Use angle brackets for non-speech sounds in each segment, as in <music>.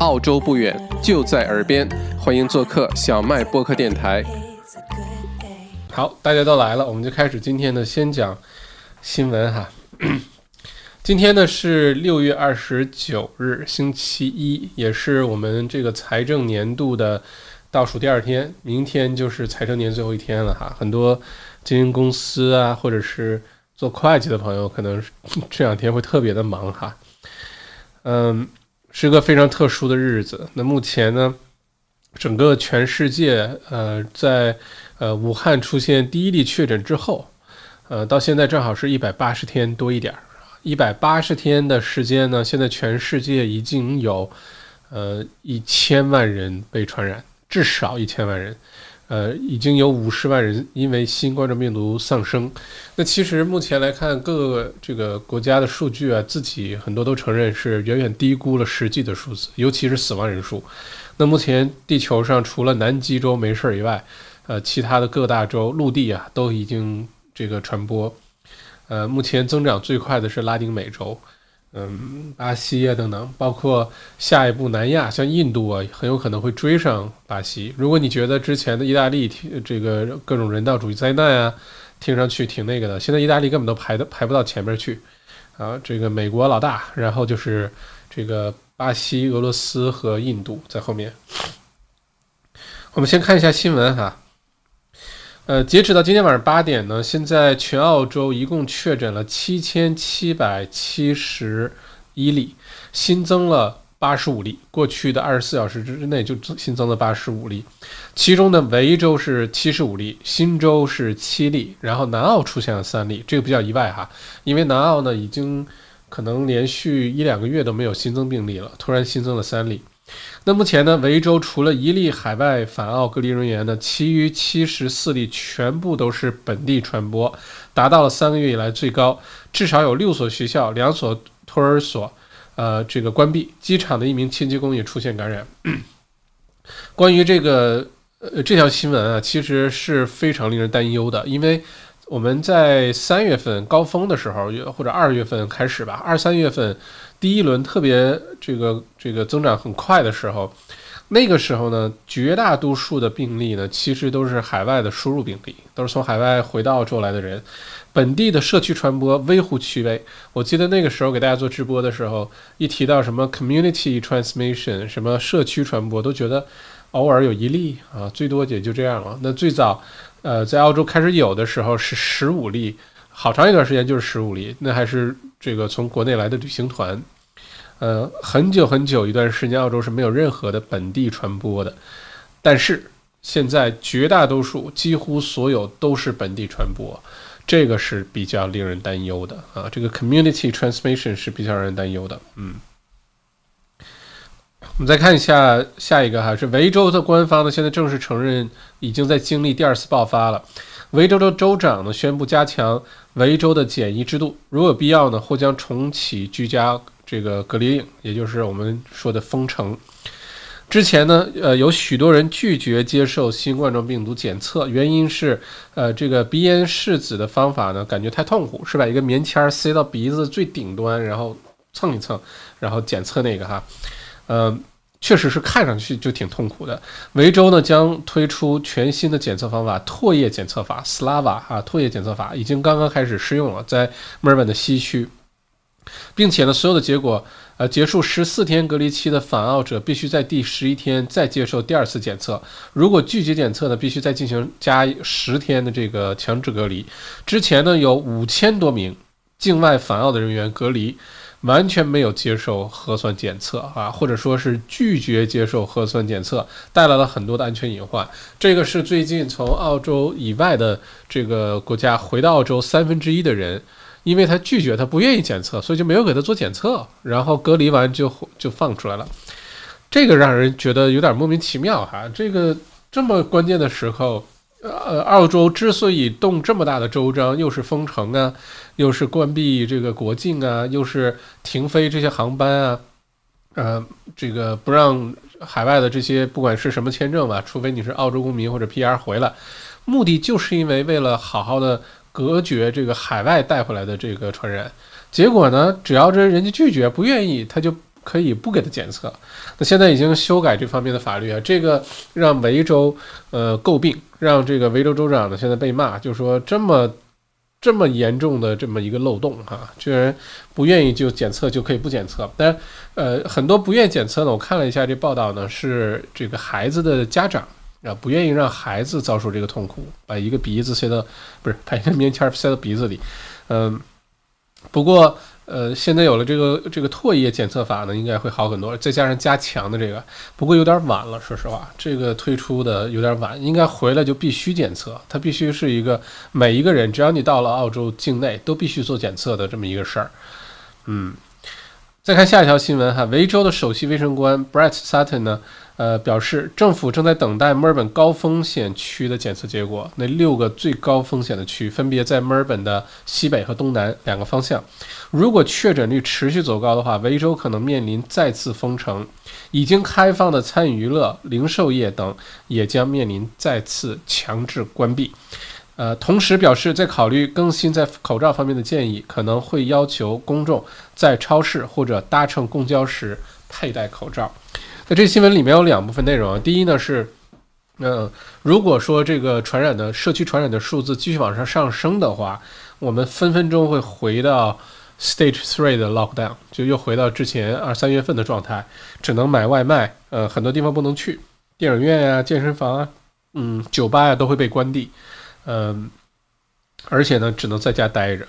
澳洲不远，就在耳边，欢迎做客小麦播客电台。好，大家都来了，我们就开始今天的先讲新闻哈。<clears throat> 今天呢是六月二十九日，星期一，也是我们这个财政年度的倒数第二天。明天就是财政年最后一天了哈。很多经营公司啊，或者是做会计的朋友，可能 <laughs> 这两天会特别的忙哈。嗯，是个非常特殊的日子。那目前呢，整个全世界，呃，在呃武汉出现第一例确诊之后，呃，到现在正好是一百八十天多一点儿。一百八十天的时间呢，现在全世界已经有，呃，一千万人被传染，至少一千万人，呃，已经有五十万人因为新冠状病毒丧生。那其实目前来看，各个这个国家的数据啊，自己很多都承认是远远低估了实际的数字，尤其是死亡人数。那目前地球上除了南极洲没事儿以外，呃，其他的各大洲陆地啊都已经这个传播。呃，目前增长最快的是拉丁美洲，嗯，巴西啊等等，包括下一步南亚，像印度啊，很有可能会追上巴西。如果你觉得之前的意大利这个各种人道主义灾难啊，听上去挺那个的，现在意大利根本都排的排不到前面去，啊，这个美国老大，然后就是这个巴西、俄罗斯和印度在后面。我们先看一下新闻哈。呃，截止到今天晚上八点呢，现在全澳洲一共确诊了七千七百七十一例，新增了八十五例。过去的二十四小时之内就新增了八十五例，其中的维州是七十五例，新州是七例，然后南澳出现了三例，这个比较意外哈，因为南澳呢已经可能连续一两个月都没有新增病例了，突然新增了三例。那目前呢，维州除了一例海外返澳隔离人员呢，其余七十四例全部都是本地传播，达到了三个月以来最高。至少有六所学校、两所托儿所，呃，这个关闭。机场的一名清洁工也出现感染。关于这个呃这条新闻啊，其实是非常令人担忧的，因为我们在三月份高峰的时候，或者二月份开始吧，二三月份。第一轮特别这个这个增长很快的时候，那个时候呢，绝大多数的病例呢，其实都是海外的输入病例，都是从海外回到澳洲来的人，本地的社区传播微乎其微。我记得那个时候给大家做直播的时候，一提到什么 community transmission，什么社区传播，都觉得偶尔有一例啊，最多也就这样了。那最早，呃，在澳洲开始有的时候是十五例。好长一段时间就是十五例，那还是这个从国内来的旅行团，呃，很久很久一段时间，澳洲是没有任何的本地传播的，但是现在绝大多数，几乎所有都是本地传播，这个是比较令人担忧的啊，这个 community transmission 是比较让人担忧的，嗯。我们再看一下下一个哈，是维州的官方呢，现在正式承认已经在经历第二次爆发了。维州的州长呢宣布加强维州的检疫制度，如有必要呢，或将重启居家这个隔离令，也就是我们说的封城。之前呢，呃，有许多人拒绝接受新冠状病毒检测，原因是，呃，这个鼻咽拭子的方法呢，感觉太痛苦，是把一个棉签塞到鼻子最顶端，然后蹭一蹭，然后检测那个哈，呃。确实是看上去就挺痛苦的。维州呢将推出全新的检测方法——唾液检测法 （Slava） 啊，唾液检测法已经刚刚开始试用了，在墨尔本的西区，并且呢，所有的结果，呃，结束十四天隔离期的返澳者必须在第十一天再接受第二次检测。如果拒绝检测呢，必须再进行加十天的这个强制隔离。之前呢，有五千多名境外返澳的人员隔离。完全没有接受核酸检测啊，或者说是拒绝接受核酸检测，带来了很多的安全隐患。这个是最近从澳洲以外的这个国家回到澳洲三分之一的人，因为他拒绝，他不愿意检测，所以就没有给他做检测，然后隔离完就就放出来了。这个让人觉得有点莫名其妙哈，这个这么关键的时候。呃，澳洲之所以动这么大的州章，又是封城啊，又是关闭这个国境啊，又是停飞这些航班啊，呃，这个不让海外的这些不管是什么签证吧，除非你是澳洲公民或者 PR 回来，目的就是因为为了好好的隔绝这个海外带回来的这个传染。结果呢，只要这人家拒绝不愿意，他就可以不给他检测。那现在已经修改这方面的法律啊，这个让维州呃诟病，让这个维州州长呢现在被骂，就说这么这么严重的这么一个漏洞哈，居然不愿意就检测就可以不检测。但呃很多不愿意检测呢，我看了一下这报道呢，是这个孩子的家长啊不愿意让孩子遭受这个痛苦，把一个鼻子塞到不是把一个棉签塞到鼻子里，嗯，不过。呃，现在有了这个这个唾液检测法呢，应该会好很多。再加上加强的这个，不过有点晚了，说实话，这个推出的有点晚，应该回来就必须检测，它必须是一个每一个人，只要你到了澳洲境内，都必须做检测的这么一个事儿。嗯，再看下一条新闻哈，维州的首席卫生官 Brett Sutton 呢？呃，表示政府正在等待墨尔本高风险区的检测结果。那六个最高风险的区分别在墨尔本的西北和东南两个方向。如果确诊率持续走高的话，维州可能面临再次封城。已经开放的餐饮娱乐、零售业等也将面临再次强制关闭。呃，同时表示在考虑更新在口罩方面的建议，可能会要求公众在超市或者搭乘公交时佩戴口罩。那这新闻里面有两部分内容啊，第一呢是，嗯，如果说这个传染的社区传染的数字继续往上上升的话，我们分分钟会回到 stage three 的 lockdown，就又回到之前二三月份的状态，只能买外卖，呃，很多地方不能去，电影院呀、健身房啊，嗯，酒吧呀都会被关闭，嗯，而且呢，只能在家待着，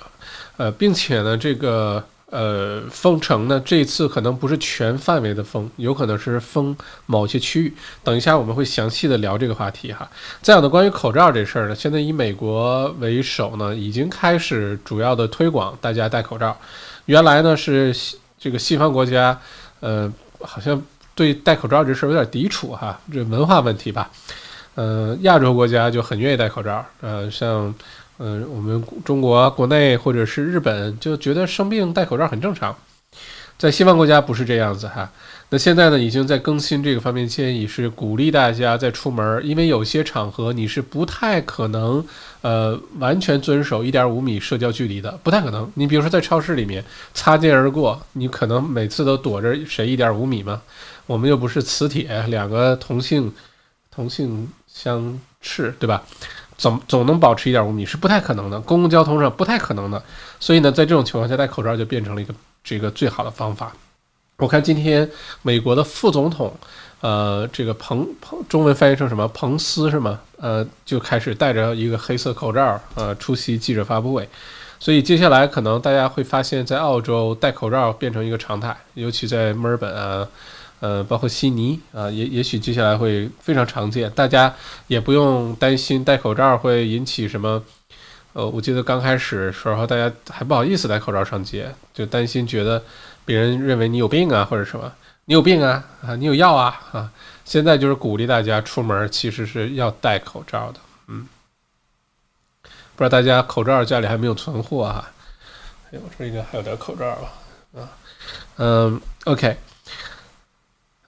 呃，并且呢，这个。呃，封城呢，这次可能不是全范围的封，有可能是封某些区域。等一下我们会详细的聊这个话题哈。再有呢，关于口罩这事儿呢，现在以美国为首呢，已经开始主要的推广大家戴口罩。原来呢是这个西方国家，呃，好像对戴口罩这事儿有点抵触哈，这文化问题吧。呃，亚洲国家就很愿意戴口罩，呃，像。嗯，我们中国国内或者是日本就觉得生病戴口罩很正常，在西方国家不是这样子哈。那现在呢，已经在更新这个方面建议，是鼓励大家在出门，因为有些场合你是不太可能呃完全遵守一点五米社交距离的，不太可能。你比如说在超市里面擦肩而过，你可能每次都躲着谁一点五米吗？我们又不是磁铁，两个同性同性相斥，对吧？总总能保持一点五米是不太可能的，公共交通上不太可能的，所以呢，在这种情况下戴口罩就变成了一个这个最好的方法。我看今天美国的副总统，呃，这个彭彭中文翻译成什么彭斯是吗？呃，就开始戴着一个黑色口罩，呃，出席记者发布会。所以接下来可能大家会发现，在澳洲戴口罩变成一个常态，尤其在墨尔本啊。呃，包括悉尼啊，也也许接下来会非常常见，大家也不用担心戴口罩会引起什么。呃，我记得刚开始时候大家还不好意思戴口罩上街，就担心觉得别人认为你有病啊，或者什么，你有病啊啊，你有药啊啊。现在就是鼓励大家出门其实是要戴口罩的，嗯。不知道大家口罩家里还没有存货哈？哎，我这应该还有点口罩吧？啊，嗯，OK。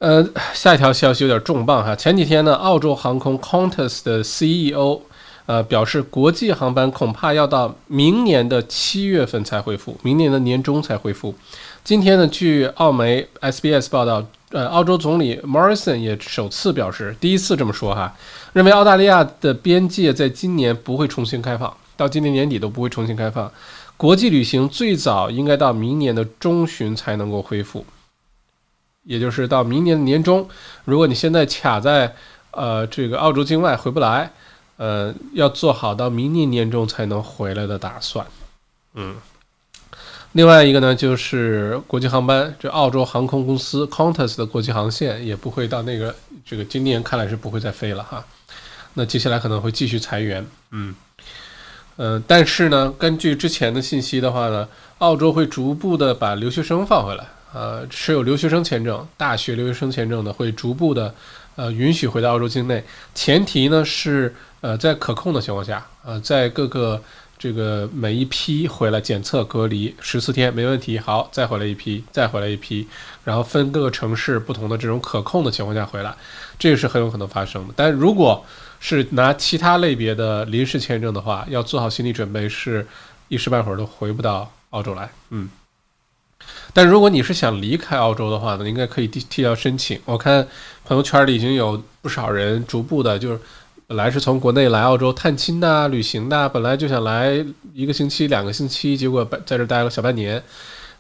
呃，下一条消息有点重磅哈。前几天呢，澳洲航空 Qantas 的 CEO 呃表示，国际航班恐怕要到明年的七月份才恢复，明年的年中才恢复。今天呢，据澳媒 SBS 报道，呃，澳洲总理 Morrison 也首次表示，第一次这么说哈，认为澳大利亚的边界在今年不会重新开放，到今年年底都不会重新开放，国际旅行最早应该到明年的中旬才能够恢复。也就是到明年的年中，如果你现在卡在呃这个澳洲境外回不来，呃，要做好到明年年中才能回来的打算。嗯，另外一个呢，就是国际航班，这澳洲航空公司 Qantas 的国际航线也不会到那个这个今年看来是不会再飞了哈。那接下来可能会继续裁员。嗯，呃，但是呢，根据之前的信息的话呢，澳洲会逐步的把留学生放回来。呃，持有留学生签证、大学留学生签证的会逐步的，呃，允许回到澳洲境内。前提呢是，呃，在可控的情况下，呃，在各个这个每一批回来检测隔离十四天没问题，好，再回来一批，再回来一批，然后分各个城市不同的这种可控的情况下回来，这个是很有可能发生的。但如果是拿其他类别的临时签证的话，要做好心理准备，是一时半会儿都回不到澳洲来。嗯。但如果你是想离开澳洲的话呢，应该可以提提交申请。我看朋友圈里已经有不少人逐步的，就是本来是从国内来澳洲探亲的、旅行的，本来就想来一个星期、两个星期，结果在这待了小半年，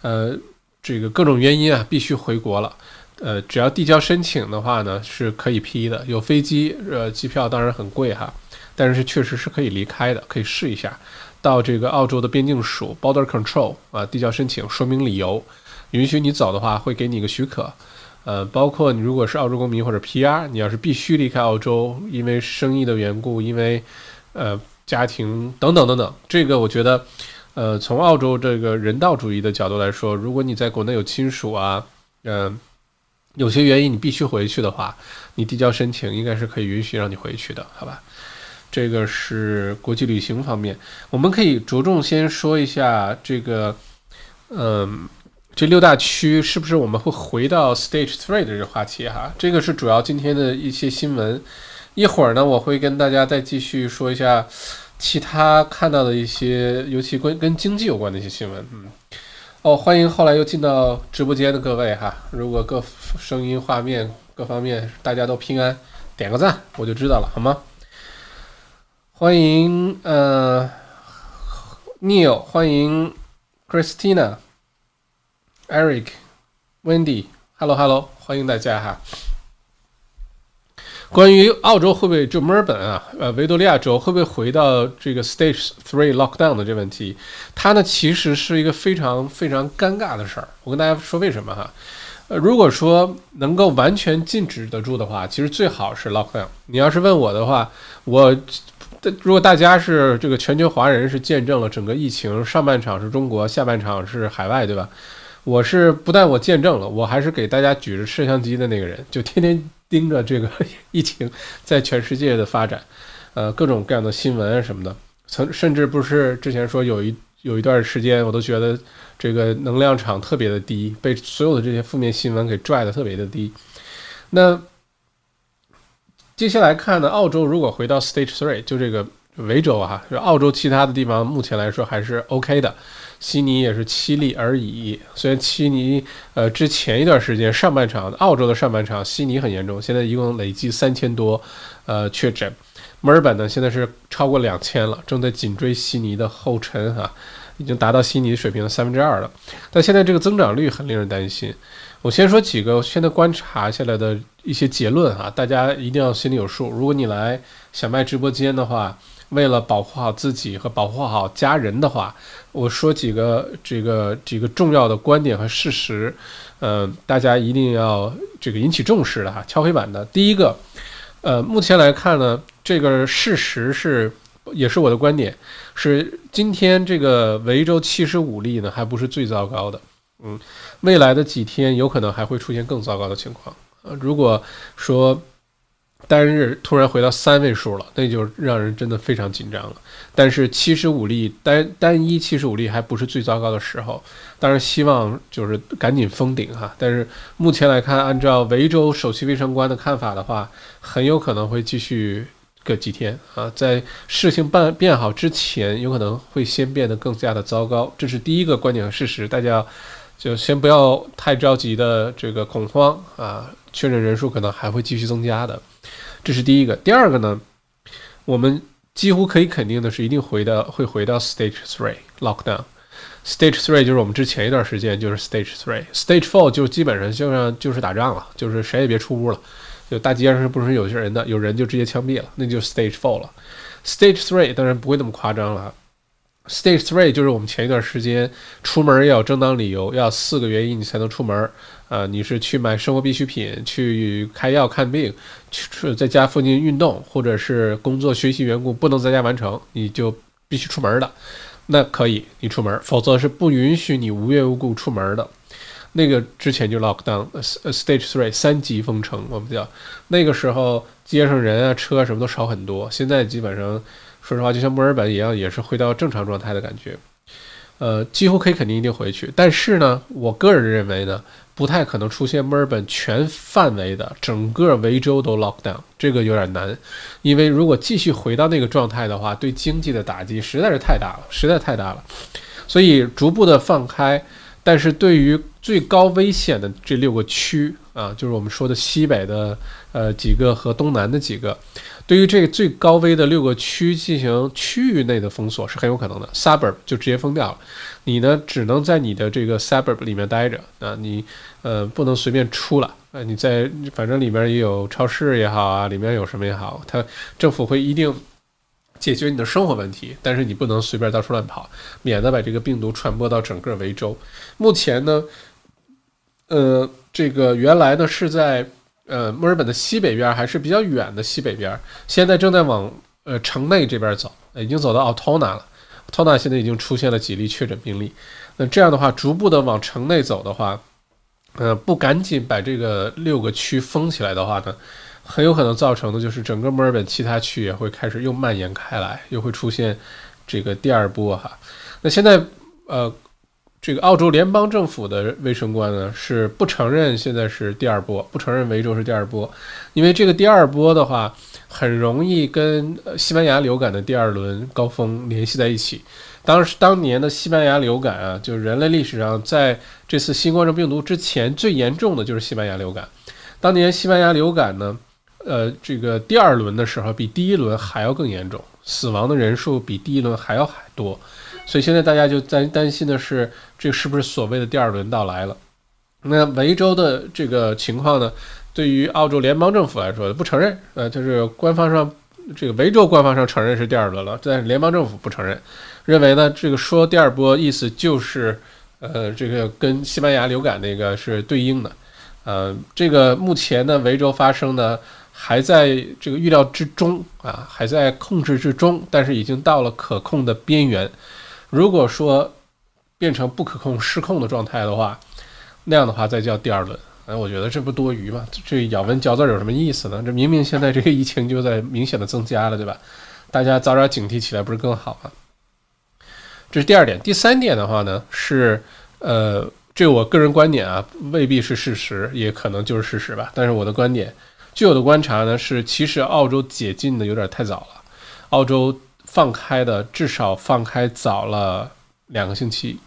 呃，这个各种原因啊，必须回国了。呃，只要递交申请的话呢，是可以批的。有飞机，呃，机票当然很贵哈，但是确实是可以离开的，可以试一下。到这个澳洲的边境署 （Border Control） 啊，递交申请，说明理由，允许你走的话，会给你一个许可。呃，包括你如果是澳洲公民或者 PR，你要是必须离开澳洲，因为生意的缘故，因为呃家庭等等等等，这个我觉得，呃，从澳洲这个人道主义的角度来说，如果你在国内有亲属啊，嗯。有些原因你必须回去的话，你递交申请应该是可以允许让你回去的，好吧？这个是国际旅行方面，我们可以着重先说一下这个，嗯，这六大区是不是我们会回到 Stage Three 的这个话题哈？这个是主要今天的一些新闻。一会儿呢，我会跟大家再继续说一下其他看到的一些，尤其关跟经济有关的一些新闻，嗯。哦，欢迎后来又进到直播间的各位哈！如果各声音、画面各方面大家都平安，点个赞我就知道了，好吗？欢迎呃，Neil，欢迎 Christina，Eric，Wendy，Hello Hello，欢迎大家哈！关于澳洲会不会就墨尔本啊，呃，维多利亚州会不会回到这个 Stage Three Lockdown 的这问题，它呢其实是一个非常非常尴尬的事儿。我跟大家说为什么哈？呃，如果说能够完全禁止得住的话，其实最好是 Lockdown。你要是问我的话，我但如果大家是这个全球华人是见证了整个疫情上半场是中国，下半场是海外，对吧？我是不但我见证了，我还是给大家举着摄像机的那个人，就天天。盯着这个疫情在全世界的发展，呃，各种各样的新闻啊什么的，曾甚至不是之前说有一有一段时间，我都觉得这个能量场特别的低，被所有的这些负面新闻给拽的特别的低。那接下来看呢，澳洲如果回到 Stage Three，就这个维州啊，就澳洲其他的地方目前来说还是 OK 的。悉尼也是七例而已，虽然悉尼呃之前一段时间上半场澳洲的上半场悉尼很严重，现在一共累计三千多呃确诊，墨尔本呢现在是超过两千了，正在紧追悉尼的后尘哈，已经达到悉尼水平的三分之二了，但现在这个增长率很令人担心。我先说几个现在观察下来的一些结论哈，大家一定要心里有数。如果你来小麦直播间的话。为了保护好自己和保护好家人的话，我说几个这个几个重要的观点和事实，呃，大家一定要这个引起重视的哈，敲黑板的。第一个，呃，目前来看呢，这个事实是，也是我的观点，是今天这个维州七十五例呢，还不是最糟糕的，嗯，未来的几天有可能还会出现更糟糕的情况，呃，如果说。单日突然回到三位数了，那就让人真的非常紧张了。但是七十五例单单一七十五例还不是最糟糕的时候，当然希望就是赶紧封顶哈。但是目前来看，按照维州首席卫生官的看法的话，很有可能会继续个几天啊，在事情办变好之前，有可能会先变得更加的糟糕。这是第一个观点和事实，大家就先不要太着急的这个恐慌啊，确诊人数可能还会继续增加的。这是第一个，第二个呢，我们几乎可以肯定的是，一定回到会回到 stage three lockdown。stage three 就是我们之前一段时间就是 stage three，stage four 就基本上就像就是打仗了，就是谁也别出屋了，就大街上是不是有些人的，有人就直接枪毙了，那就 stage four 了。stage three 当然不会那么夸张了。Stage three 就是我们前一段时间出门要有正当理由，要四个原因你才能出门。啊，你是去买生活必需品、去开药看病、去在家附近运动，或者是工作学习缘故不能在家完成，你就必须出门的。那可以你出门，否则是不允许你无缘无故出门的。那个之前就 lock down，stage three 三级封城，我们叫那个时候街上人啊车什么都少很多。现在基本上。说实话，就像墨尔本一样，也是回到正常状态的感觉。呃，几乎可以肯定一定回去。但是呢，我个人认为呢，不太可能出现墨尔本全范围的整个维州都 lock down，这个有点难。因为如果继续回到那个状态的话，对经济的打击实在是太大了，实在太大了。所以逐步的放开，但是对于最高危险的这六个区啊，就是我们说的西北的呃几个和东南的几个，对于这最高危的六个区进行区域内的封锁是很有可能的，suburb 就直接封掉了，你呢只能在你的这个 suburb 里面待着啊，你呃不能随便出了啊，你在反正里面也有超市也好啊，里面有什么也好，它政府会一定。解决你的生活问题，但是你不能随便到处乱跑，免得把这个病毒传播到整个维州。目前呢，呃，这个原来呢是在呃墨尔本的西北边，还是比较远的西北边，现在正在往呃城内这边走，已经走到奥托纳了。奥托纳现在已经出现了几例确诊病例。那这样的话，逐步的往城内走的话，呃，不赶紧把这个六个区封起来的话呢？很有可能造成的就是整个墨尔本其他区也会开始又蔓延开来，又会出现这个第二波哈。那现在呃，这个澳洲联邦政府的卫生官呢是不承认现在是第二波，不承认维州是第二波，因为这个第二波的话很容易跟西班牙流感的第二轮高峰联系在一起。当时当年的西班牙流感啊，就是人类历史上在这次新冠状病毒之前最严重的就是西班牙流感。当年西班牙流感呢。呃，这个第二轮的时候比第一轮还要更严重，死亡的人数比第一轮还要还多，所以现在大家就担担心的是，这是不是所谓的第二轮到来了？那维州的这个情况呢？对于澳洲联邦政府来说，不承认，呃，就是官方上这个维州官方上承认是第二轮了，但是联邦政府不承认，认为呢，这个说第二波意思就是，呃，这个跟西班牙流感那个是对应的，呃，这个目前呢，维州发生呢。还在这个预料之中啊，还在控制之中，但是已经到了可控的边缘。如果说变成不可控、失控的状态的话，那样的话再叫第二轮。哎，我觉得这不多余吗？这咬文嚼字有什么意思呢？这明明现在这个疫情就在明显的增加了，对吧？大家早点警惕起来不是更好吗？这是第二点。第三点的话呢，是呃，这我个人观点啊，未必是事实，也可能就是事实吧。但是我的观点。据我的观察呢，是其实澳洲解禁的有点太早了，澳洲放开的至少放开早了两个星期。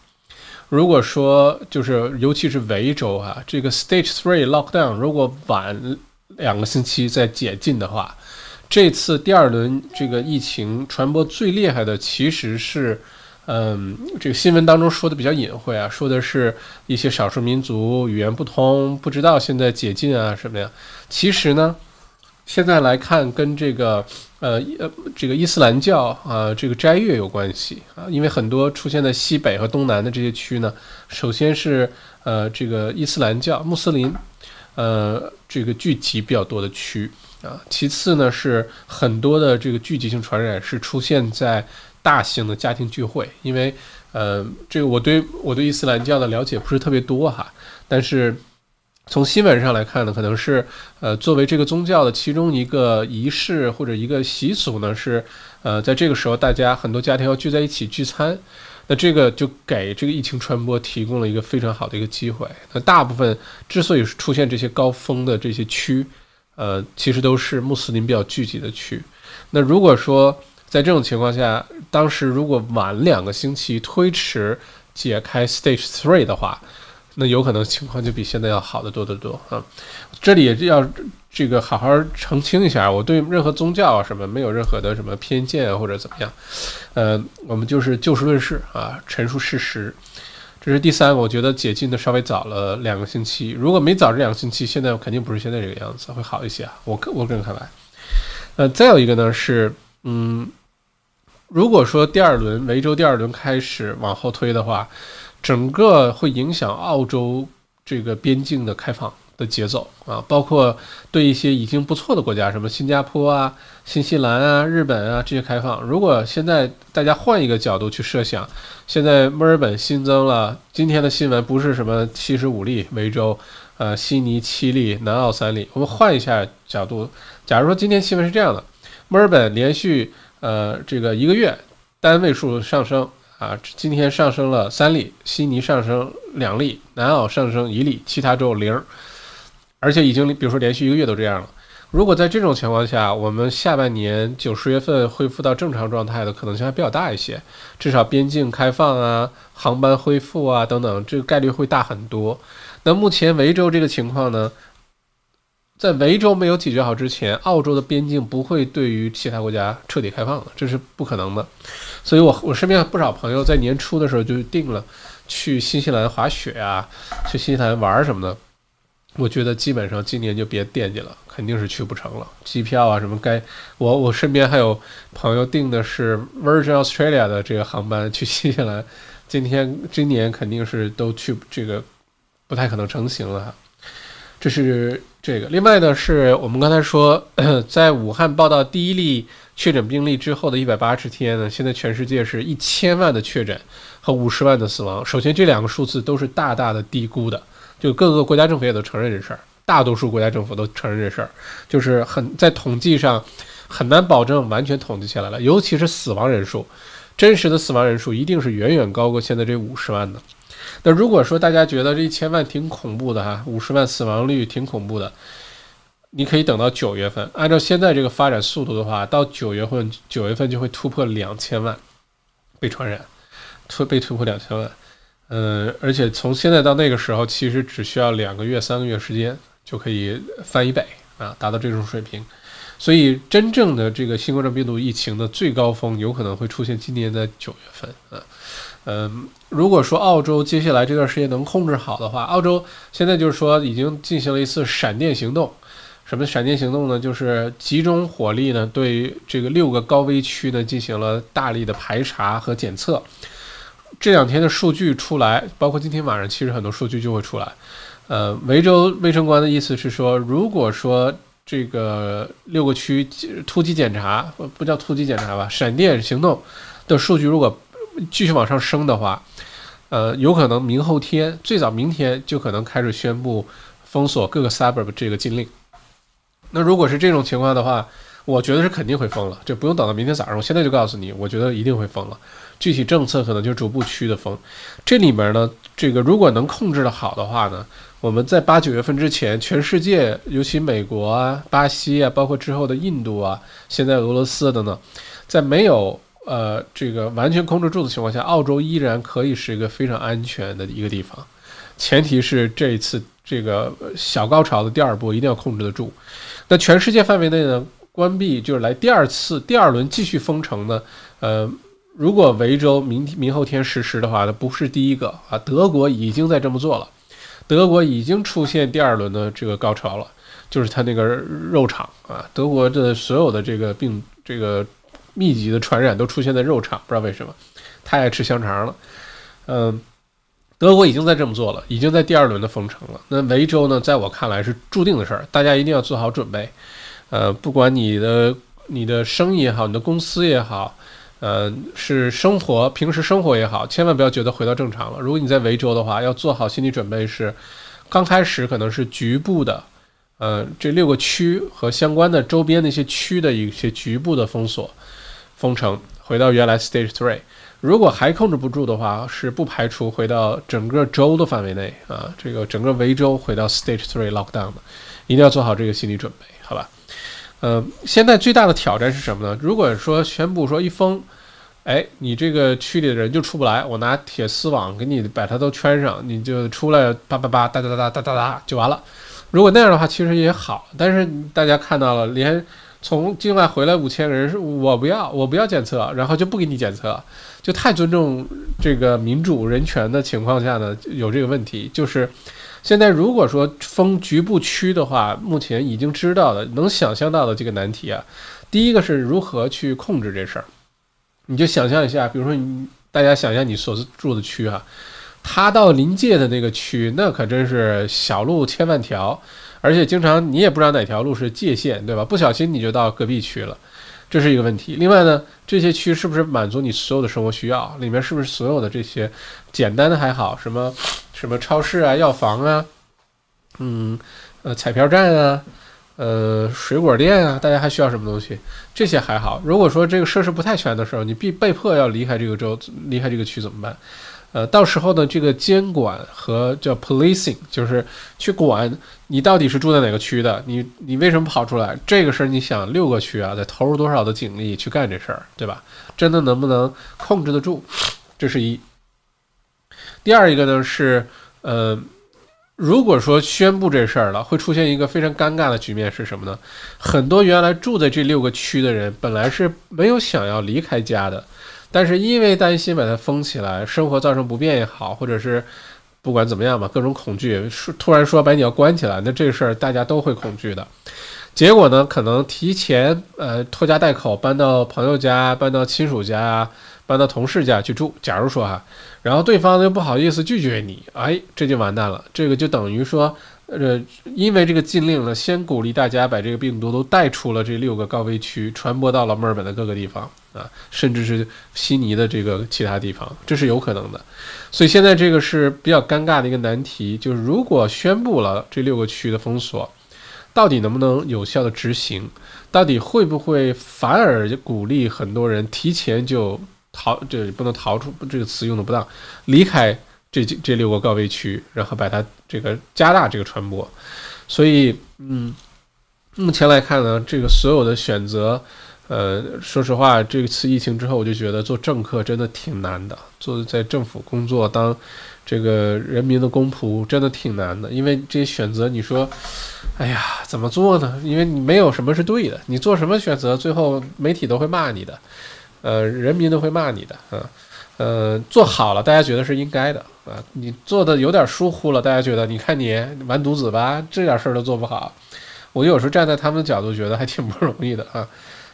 如果说就是尤其是维州啊，这个 Stage Three Lockdown 如果晚两个星期再解禁的话，这次第二轮这个疫情传播最厉害的其实是。嗯，这个新闻当中说的比较隐晦啊，说的是一些少数民族语言不通，不知道现在解禁啊什么呀？其实呢，现在来看跟这个呃呃这个伊斯兰教啊这个斋月有关系啊，因为很多出现在西北和东南的这些区呢，首先是呃这个伊斯兰教穆斯林呃这个聚集比较多的区啊，其次呢是很多的这个聚集性传染是出现在。大型的家庭聚会，因为，呃，这个我对我对伊斯兰教的了解不是特别多哈，但是从新闻上来看呢，可能是，呃，作为这个宗教的其中一个仪式或者一个习俗呢，是，呃，在这个时候大家很多家庭要聚在一起聚餐，那这个就给这个疫情传播提供了一个非常好的一个机会。那大部分之所以出现这些高峰的这些区，呃，其实都是穆斯林比较聚集的区。那如果说，在这种情况下，当时如果晚两个星期推迟解开 Stage Three 的话，那有可能情况就比现在要好得多得多啊！这里也要这个好好澄清一下，我对任何宗教啊什么没有任何的什么偏见或者怎么样，呃，我们就是就事论事啊，陈述事实。这是第三个，我觉得解禁的稍微早了两个星期，如果没早这两个星期，现在肯定不是现在这个样子，会好一些啊。我个我个人看来，呃，再有一个呢是，嗯。如果说第二轮维州第二轮开始往后推的话，整个会影响澳洲这个边境的开放的节奏啊，包括对一些已经不错的国家，什么新加坡啊、新西兰啊、日本啊这些开放。如果现在大家换一个角度去设想，现在墨尔本新增了今天的新闻不是什么七十五例维州，呃，悉尼七例，南澳三例。我们换一下角度，假如说今天新闻是这样的，墨尔本连续。呃，这个一个月单位数上升啊，今天上升了三例，悉尼上升两例，南澳上升一例，其他州零，而且已经比如说连续一个月都这样了。如果在这种情况下，我们下半年九十月份恢复到正常状态的可能性还比较大一些，至少边境开放啊、航班恢复啊等等，这个概率会大很多。那目前维州这个情况呢，在维州没有解决好之前，澳洲的边境不会对于其他国家彻底开放的，这是不可能的。所以我我身边不少朋友在年初的时候就定了去新西兰滑雪啊，去新西兰玩什么的。我觉得基本上今年就别惦记了，肯定是去不成了。机票啊什么该我我身边还有朋友订的是 Virgin Australia 的这个航班去新西兰，今天今年肯定是都去这个不太可能成行了。这是这个。另外呢，是我们刚才说，在武汉报道第一例确诊病例之后的一百八十天呢，现在全世界是一千万的确诊和五十万的死亡。首先，这两个数字都是大大的低估的，就各个国家政府也都承认这事儿，大多数国家政府都承认这事儿，就是很在统计上很难保证完全统计起来了，尤其是死亡人数，真实的死亡人数一定是远远高过现在这五十万的。那如果说大家觉得这一千万挺恐怖的哈，五十万死亡率挺恐怖的，你可以等到九月份，按照现在这个发展速度的话，到九月份九月份就会突破两千万被传染，突被突破两千万，嗯，而且从现在到那个时候，其实只需要两个月三个月时间就可以翻一倍啊，达到这种水平。所以真正的这个新冠状病毒疫情的最高峰有可能会出现今年的九月份啊。嗯，如果说澳洲接下来这段时间能控制好的话，澳洲现在就是说已经进行了一次闪电行动。什么闪电行动呢？就是集中火力呢，对这个六个高危区呢进行了大力的排查和检测。这两天的数据出来，包括今天晚上，其实很多数据就会出来。呃，维州卫生官的意思是说，如果说这个六个区突击检查，不不叫突击检查吧，闪电行动的数据如果。继续往上升的话，呃，有可能明后天最早明天就可能开始宣布封锁各个 suburb 这个禁令。那如果是这种情况的话，我觉得是肯定会封了，就不用等到明天早上。我现在就告诉你，我觉得一定会封了。具体政策可能就是逐步区的封。这里面呢，这个如果能控制的好的话呢，我们在八九月份之前，全世界尤其美国啊、巴西啊，包括之后的印度啊，现在俄罗斯等等，在没有。呃，这个完全控制住的情况下，澳洲依然可以是一个非常安全的一个地方，前提是这一次这个小高潮的第二波一定要控制得住。那全世界范围内呢，关闭就是来第二次第二轮继续封城呢，呃，如果维州明天明后天实施的话，那不是第一个啊，德国已经在这么做了，德国已经出现第二轮的这个高潮了，就是它那个肉厂啊，德国的所有的这个病这个。密集的传染都出现在肉厂，不知道为什么，太爱吃香肠了。嗯，德国已经在这么做了，已经在第二轮的封城了。那维州呢，在我看来是注定的事儿，大家一定要做好准备。呃，不管你的你的生意也好，你的公司也好，呃，是生活平时生活也好，千万不要觉得回到正常了。如果你在维州的话，要做好心理准备，是刚开始可能是局部的，呃，这六个区和相关的周边那些区的一些局部的封锁。封城回到原来 Stage Three，如果还控制不住的话，是不排除回到整个州的范围内啊，这个整个维州回到 Stage Three Lockdown 的，一定要做好这个心理准备，好吧？呃，现在最大的挑战是什么呢？如果说宣布说一封，哎，你这个区里的人就出不来，我拿铁丝网给你把它都圈上，你就出来叭叭叭哒哒哒哒哒哒就完了。如果那样的话，其实也好，但是大家看到了连。从境外回来五千个人，是我不要，我不要检测，然后就不给你检测，就太尊重这个民主人权的情况下呢，有这个问题。就是现在如果说封局部区的话，目前已经知道的、能想象到的这个难题啊，第一个是如何去控制这事儿。你就想象一下，比如说你大家想象你所住的区哈，它到临界的那个区，那可真是小路千万条。而且经常你也不知道哪条路是界限，对吧？不小心你就到隔壁区了，这是一个问题。另外呢，这些区是不是满足你所有的生活需要？里面是不是所有的这些简单的还好，什么什么超市啊、药房啊，嗯呃彩票站啊，呃水果店啊，大家还需要什么东西？这些还好。如果说这个设施不太全的时候，你必被迫要离开这个州，离开这个区怎么办？呃，到时候呢，这个监管和叫 policing，就是去管你到底是住在哪个区的，你你为什么跑出来？这个事儿，你想六个区啊，得投入多少的警力去干这事儿，对吧？真的能不能控制得住？这是一。第二一个呢是，呃，如果说宣布这事儿了，会出现一个非常尴尬的局面是什么呢？很多原来住在这六个区的人，本来是没有想要离开家的。但是因为担心把它封起来，生活造成不便也好，或者是不管怎么样吧，各种恐惧，说突然说把你要关起来，那这事儿大家都会恐惧的。结果呢，可能提前呃拖家带口搬到朋友家、搬到亲属家、搬到同事家去住。假如说哈，然后对方又不好意思拒绝你，哎，这就完蛋了。这个就等于说。呃，因为这个禁令呢，先鼓励大家把这个病毒都带出了这六个高危区，传播到了墨尔本的各个地方啊，甚至是悉尼的这个其他地方，这是有可能的。所以现在这个是比较尴尬的一个难题，就是如果宣布了这六个区的封锁，到底能不能有效的执行？到底会不会反而鼓励很多人提前就逃？这不能逃出，这个词用的不当，离开。这这六个高危区，然后把它这个加大这个传播，所以嗯，目前来看呢，这个所有的选择，呃，说实话，这次疫情之后，我就觉得做政客真的挺难的，做在政府工作当这个人民的公仆真的挺难的，因为这些选择，你说，哎呀，怎么做呢？因为你没有什么是对的，你做什么选择，最后媒体都会骂你的，呃，人民都会骂你的，啊。呃，做好了，大家觉得是应该的啊。你做的有点疏忽了，大家觉得，你看你完犊子吧，这点事儿都做不好。我有时候站在他们的角度，觉得还挺不容易的啊。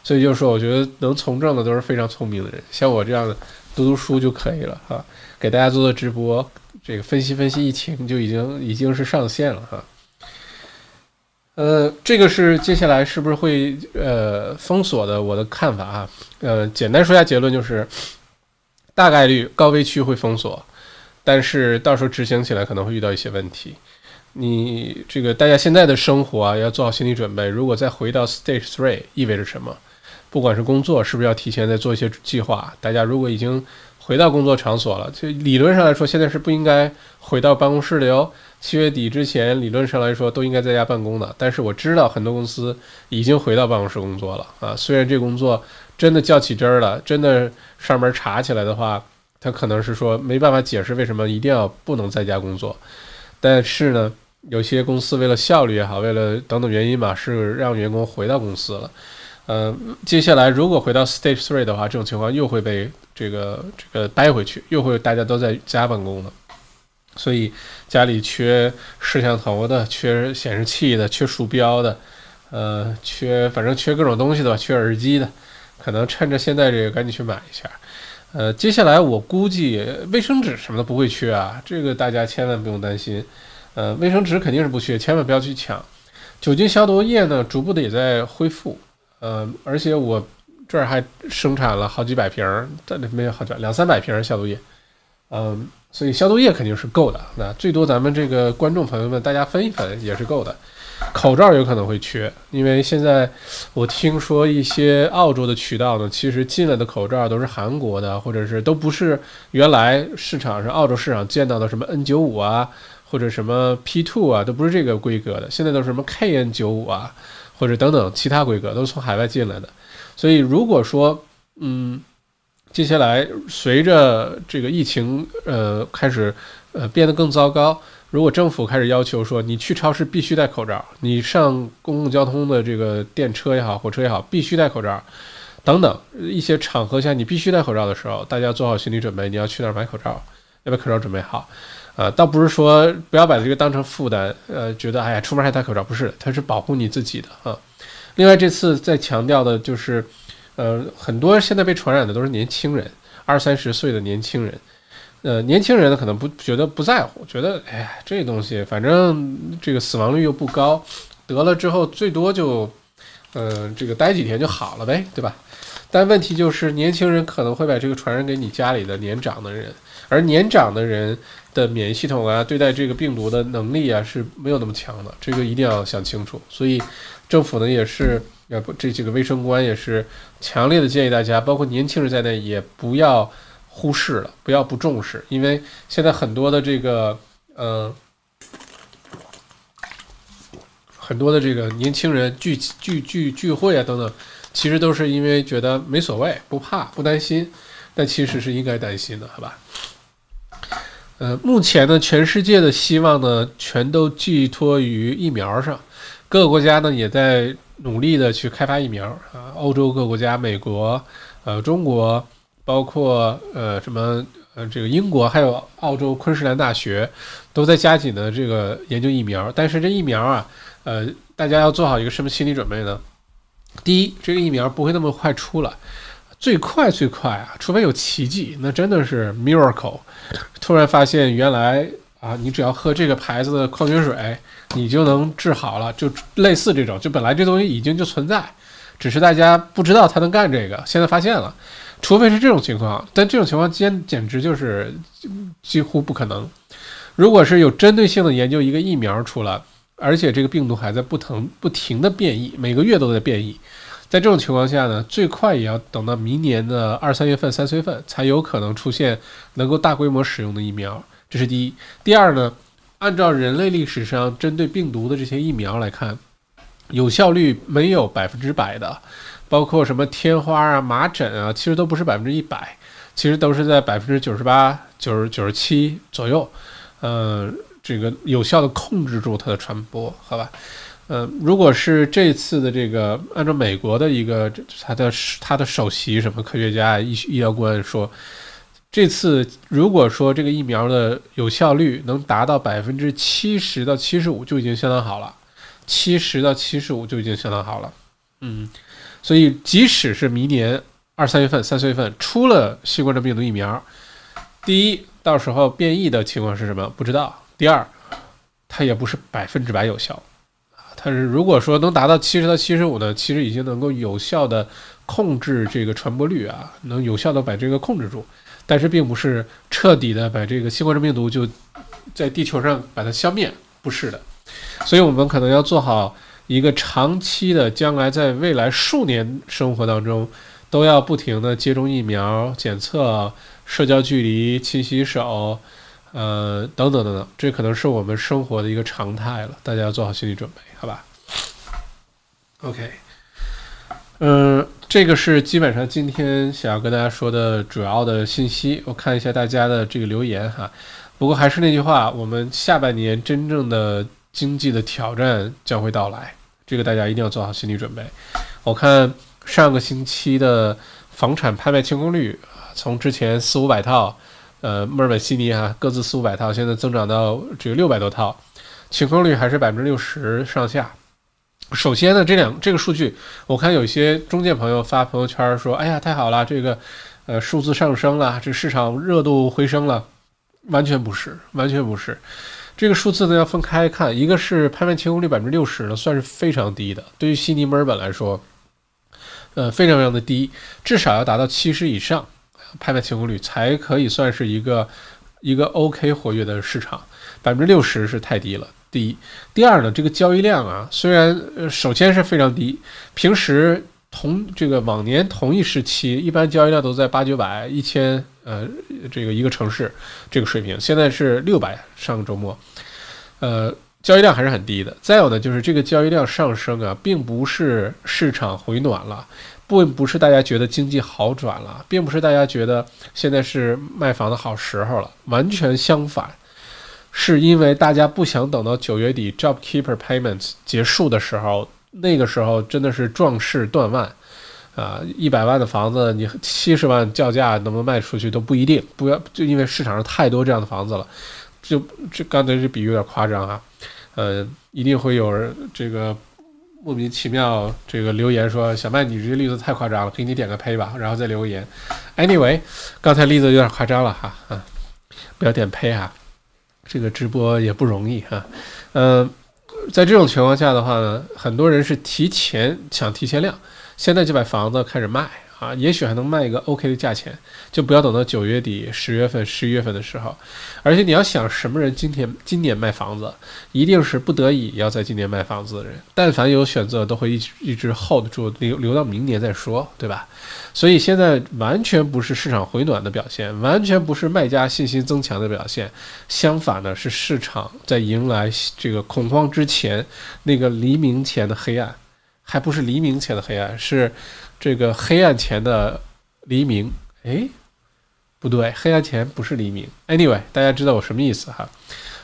所以就是说，我觉得能从政的都是非常聪明的人，像我这样的读读书就可以了哈。给大家做做直播，这个分析分析疫情就已经已经是上线了哈。呃，这个是接下来是不是会呃封锁的？我的看法啊，呃，简单说一下结论就是。大概率高危区会封锁，但是到时候执行起来可能会遇到一些问题。你这个大家现在的生活啊，要做好心理准备。如果再回到 Stage Three，意味着什么？不管是工作，是不是要提前再做一些计划？大家如果已经回到工作场所了，就理论上来说，现在是不应该回到办公室的哟。七月底之前，理论上来说都应该在家办公的。但是我知道很多公司已经回到办公室工作了啊，虽然这工作。真的较起真儿了，真的上门查起来的话，他可能是说没办法解释为什么一定要不能在家工作。但是呢，有些公司为了效率也好，为了等等原因吧，是让员工回到公司了。呃，接下来如果回到 Stage Three 的话，这种情况又会被这个这个掰回去，又会大家都在家办公了。所以家里缺摄像头的，缺显示器的，缺鼠标的，呃，缺反正缺各种东西的吧，缺耳机的。可能趁着现在这个赶紧去买一下，呃，接下来我估计卫生纸什么的不会缺啊，这个大家千万不用担心，呃，卫生纸肯定是不缺，千万不要去抢。酒精消毒液呢，逐步的也在恢复，呃，而且我这儿还生产了好几百瓶儿，这里没有好几两三百瓶消毒液，嗯，所以消毒液肯定是够的，那最多咱们这个观众朋友们大家分一分也是够的。口罩有可能会缺，因为现在我听说一些澳洲的渠道呢，其实进来的口罩都是韩国的，或者是都不是原来市场上澳洲市场见到的什么 N 九五啊，或者什么 P two 啊，都不是这个规格的，现在都是什么 KN 九五啊，或者等等其他规格，都是从海外进来的。所以如果说，嗯，接下来随着这个疫情呃开始呃变得更糟糕。如果政府开始要求说你去超市必须戴口罩，你上公共交通的这个电车也好，火车也好，必须戴口罩，等等一些场合下你必须戴口罩的时候，大家做好心理准备，你要去哪儿买口罩，要把口罩准备好。呃，倒不是说不要把这个当成负担，呃，觉得哎呀出门还戴口罩，不是，它是保护你自己的啊。另外这次再强调的就是，呃，很多现在被传染的都是年轻人，二三十岁的年轻人。呃，年轻人呢可能不觉得不在乎，觉得哎，这东西反正这个死亡率又不高，得了之后最多就，呃，这个待几天就好了呗，对吧？但问题就是年轻人可能会把这个传染给你家里的年长的人，而年长的人的免疫系统啊，对待这个病毒的能力啊是没有那么强的，这个一定要想清楚。所以政府呢也是要不这几个卫生官也是强烈的建议大家，包括年轻人在内也不要。忽视了，不要不重视，因为现在很多的这个，呃，很多的这个年轻人聚聚聚聚会啊等等，其实都是因为觉得没所谓，不怕不担心，但其实是应该担心的，好吧？呃，目前呢，全世界的希望呢，全都寄托于疫苗上，各个国家呢也在努力的去开发疫苗啊，欧洲各国家、美国、呃中国，包括呃什么呃这个英国，还有澳洲昆士兰大学，都在加紧的这个研究疫苗。但是这疫苗啊，呃，大家要做好一个什么心理准备呢？第一，这个疫苗不会那么快出来。最快最快啊，除非有奇迹，那真的是 miracle。突然发现原来啊，你只要喝这个牌子的矿泉水，你就能治好了，就类似这种，就本来这东西已经就存在，只是大家不知道它能干这个，现在发现了。除非是这种情况，但这种情况简简直就是几乎不可能。如果是有针对性的研究一个疫苗出来，而且这个病毒还在不停不停的变异，每个月都在变异。在这种情况下呢，最快也要等到明年的二三月份、三四月份才有可能出现能够大规模使用的疫苗。这是第一。第二呢，按照人类历史上针对病毒的这些疫苗来看，有效率没有百分之百的，包括什么天花啊、麻疹啊，其实都不是百分之一百，其实都是在百分之九十八、九十九十七左右，呃，这个有效的控制住它的传播，好吧？呃，如果是这次的这个，按照美国的一个他的他的首席什么科学家、医医疗官说，这次如果说这个疫苗的有效率能达到百分之七十到七十五，就已经相当好了。七十到七十五就已经相当好了。嗯，所以即使是明年二三月份、三四月份出了新冠状病毒疫苗，第一，到时候变异的情况是什么？不知道。第二，它也不是百分之百有效。它是如果说能达到七十到七十五呢，其实已经能够有效的控制这个传播率啊，能有效的把这个控制住，但是并不是彻底的把这个新冠状病毒就在地球上把它消灭，不是的。所以我们可能要做好一个长期的，将来在未来数年生活当中都要不停的接种疫苗、检测、社交距离、勤洗手。呃，等等等等，这可能是我们生活的一个常态了，大家要做好心理准备，好吧？OK，嗯，这个是基本上今天想要跟大家说的主要的信息。我看一下大家的这个留言哈。不过还是那句话，我们下半年真正的经济的挑战将会到来，这个大家一定要做好心理准备。我看上个星期的房产拍卖成功率，从之前四五百套。呃，墨尔本、悉尼哈，各自四五百套，现在增长到只有六百多套，清空率还是百分之六十上下。首先呢，这两这个数据，我看有些中介朋友发朋友圈说：“哎呀，太好了，这个呃数字上升了，这市场热度回升了。”完全不是，完全不是。这个数字呢要分开看，一个是拍卖清空率百分之六十呢，算是非常低的。对于悉尼、墨尔本来说，呃，非常非常的低，至少要达到七十以上。拍卖成功率才可以算是一个一个 OK 活跃的市场，百分之六十是太低了。第一，第二呢，这个交易量啊，虽然呃首先是非常低，平时同这个往年同一时期，一般交易量都在八九百、一千，呃，这个一个城市这个水平，现在是六百。上个周末，呃，交易量还是很低的。再有呢，就是这个交易量上升啊，并不是市场回暖了。不不是大家觉得经济好转了，并不是大家觉得现在是卖房的好时候了，完全相反，是因为大家不想等到九月底 Job Keeper Payments 结束的时候，那个时候真的是壮士断腕啊！一百万的房子，你七十万叫价能不能卖出去都不一定，不要就因为市场上太多这样的房子了，就这刚才这比喻有点夸张啊，呃，一定会有人这个。莫名其妙，这个留言说小麦，你这个例子太夸张了，给你点个呸吧，然后再留言。Anyway，刚才例子有点夸张了哈，啊，不要点呸哈，这个直播也不容易哈。嗯，在这种情况下的话呢，很多人是提前抢提前量，现在就把房子开始卖啊，也许还能卖一个 OK 的价钱，就不要等到九月底、十月份、十一月份的时候。而且你要想，什么人今天今年卖房子，一定是不得已要在今年卖房子的人。但凡有选择，都会一直一直 hold 住，留留到明年再说，对吧？所以现在完全不是市场回暖的表现，完全不是卖家信心增强的表现。相反呢，是市场在迎来这个恐慌之前那个黎明前的黑暗，还不是黎明前的黑暗，是。这个黑暗前的黎明，哎，不对，黑暗前不是黎明。Anyway，大家知道我什么意思哈？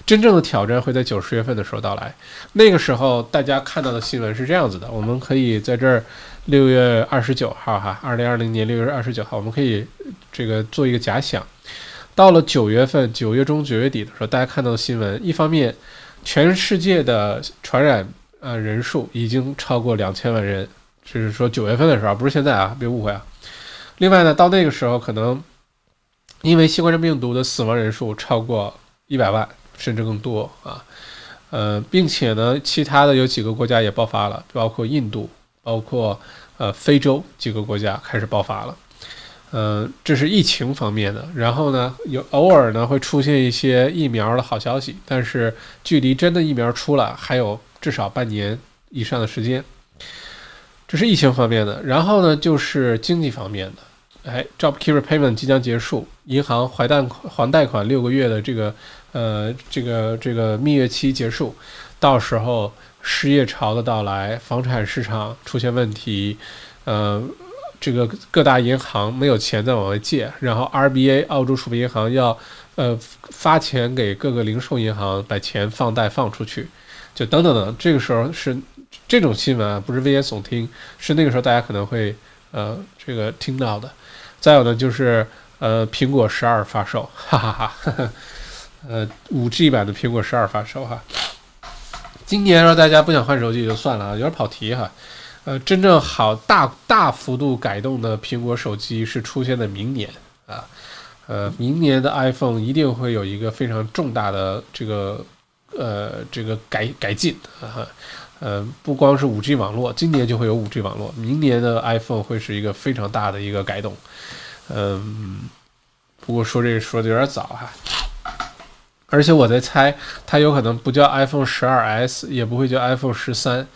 真正的挑战会在九十月份的时候到来，那个时候大家看到的新闻是这样子的，我们可以在这儿六月二十九号哈，二零二零年六月二十九号，我们可以这个做一个假想，到了九月份，九月中九月底的时候，大家看到的新闻，一方面，全世界的传染呃人数已经超过两千万人。就是说九月份的时候，不是现在啊，别误会啊。另外呢，到那个时候，可能因为新冠状病毒的死亡人数超过一百万，甚至更多啊。呃，并且呢，其他的有几个国家也爆发了，包括印度，包括呃非洲几个国家开始爆发了。嗯，这是疫情方面的。然后呢，有偶尔呢会出现一些疫苗的好消息，但是距离真的疫苗出来还有至少半年以上的时间。这是疫情方面的，然后呢，就是经济方面的。哎，JobKeeper Payment 即将结束，银行还贷还贷款六个月的这个呃这个这个蜜月期结束，到时候失业潮的到来，房产市场出现问题，呃，这个各大银行没有钱再往外借，然后 RBA 澳洲储备银行要呃发钱给各个零售银行把钱放贷放出去，就等等等，这个时候是。这种新闻啊，不是危言耸听，是那个时候大家可能会呃这个听到的。再有呢，就是呃苹果十二发售，哈哈哈，<laughs> 呃五 G 版的苹果十二发售哈。今年说大家不想换手机也就算了啊，有点跑题哈。呃，真正好大大幅度改动的苹果手机是出现在明年啊，呃明年的 iPhone 一定会有一个非常重大的这个呃这个改改进啊。呃，不光是五 G 网络，今年就会有五 G 网络，明年的 iPhone 会是一个非常大的一个改动。嗯，不过说这个说的有点早哈，而且我在猜，它有可能不叫 iPhone 十二 S，也不会叫 iPhone 十三，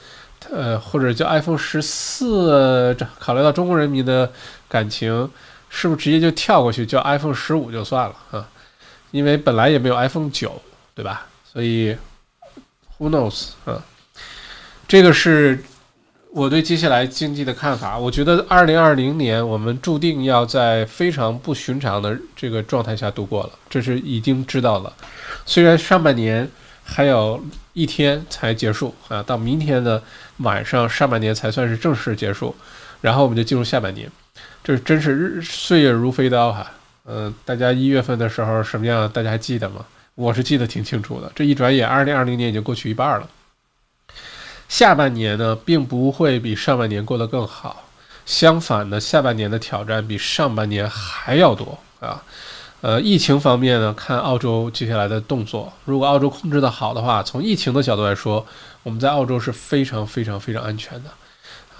呃，或者叫 iPhone 十四。这考虑到中国人民的感情，是不是直接就跳过去叫 iPhone 十五就算了啊？因为本来也没有 iPhone 九，对吧？所以 Who knows 啊？这个是我对接下来经济的看法。我觉得二零二零年我们注定要在非常不寻常的这个状态下度过了，这是已经知道了。虽然上半年还有一天才结束啊，到明天的晚上上半年才算是正式结束，然后我们就进入下半年。这真是日岁月如飞刀哈。嗯，大家一月份的时候什么样？大家还记得吗？我是记得挺清楚的。这一转眼，二零二零年已经过去一半了。下半年呢，并不会比上半年过得更好，相反的，下半年的挑战比上半年还要多啊。呃，疫情方面呢，看澳洲接下来的动作。如果澳洲控制的好的话，从疫情的角度来说，我们在澳洲是非常非常非常安全的。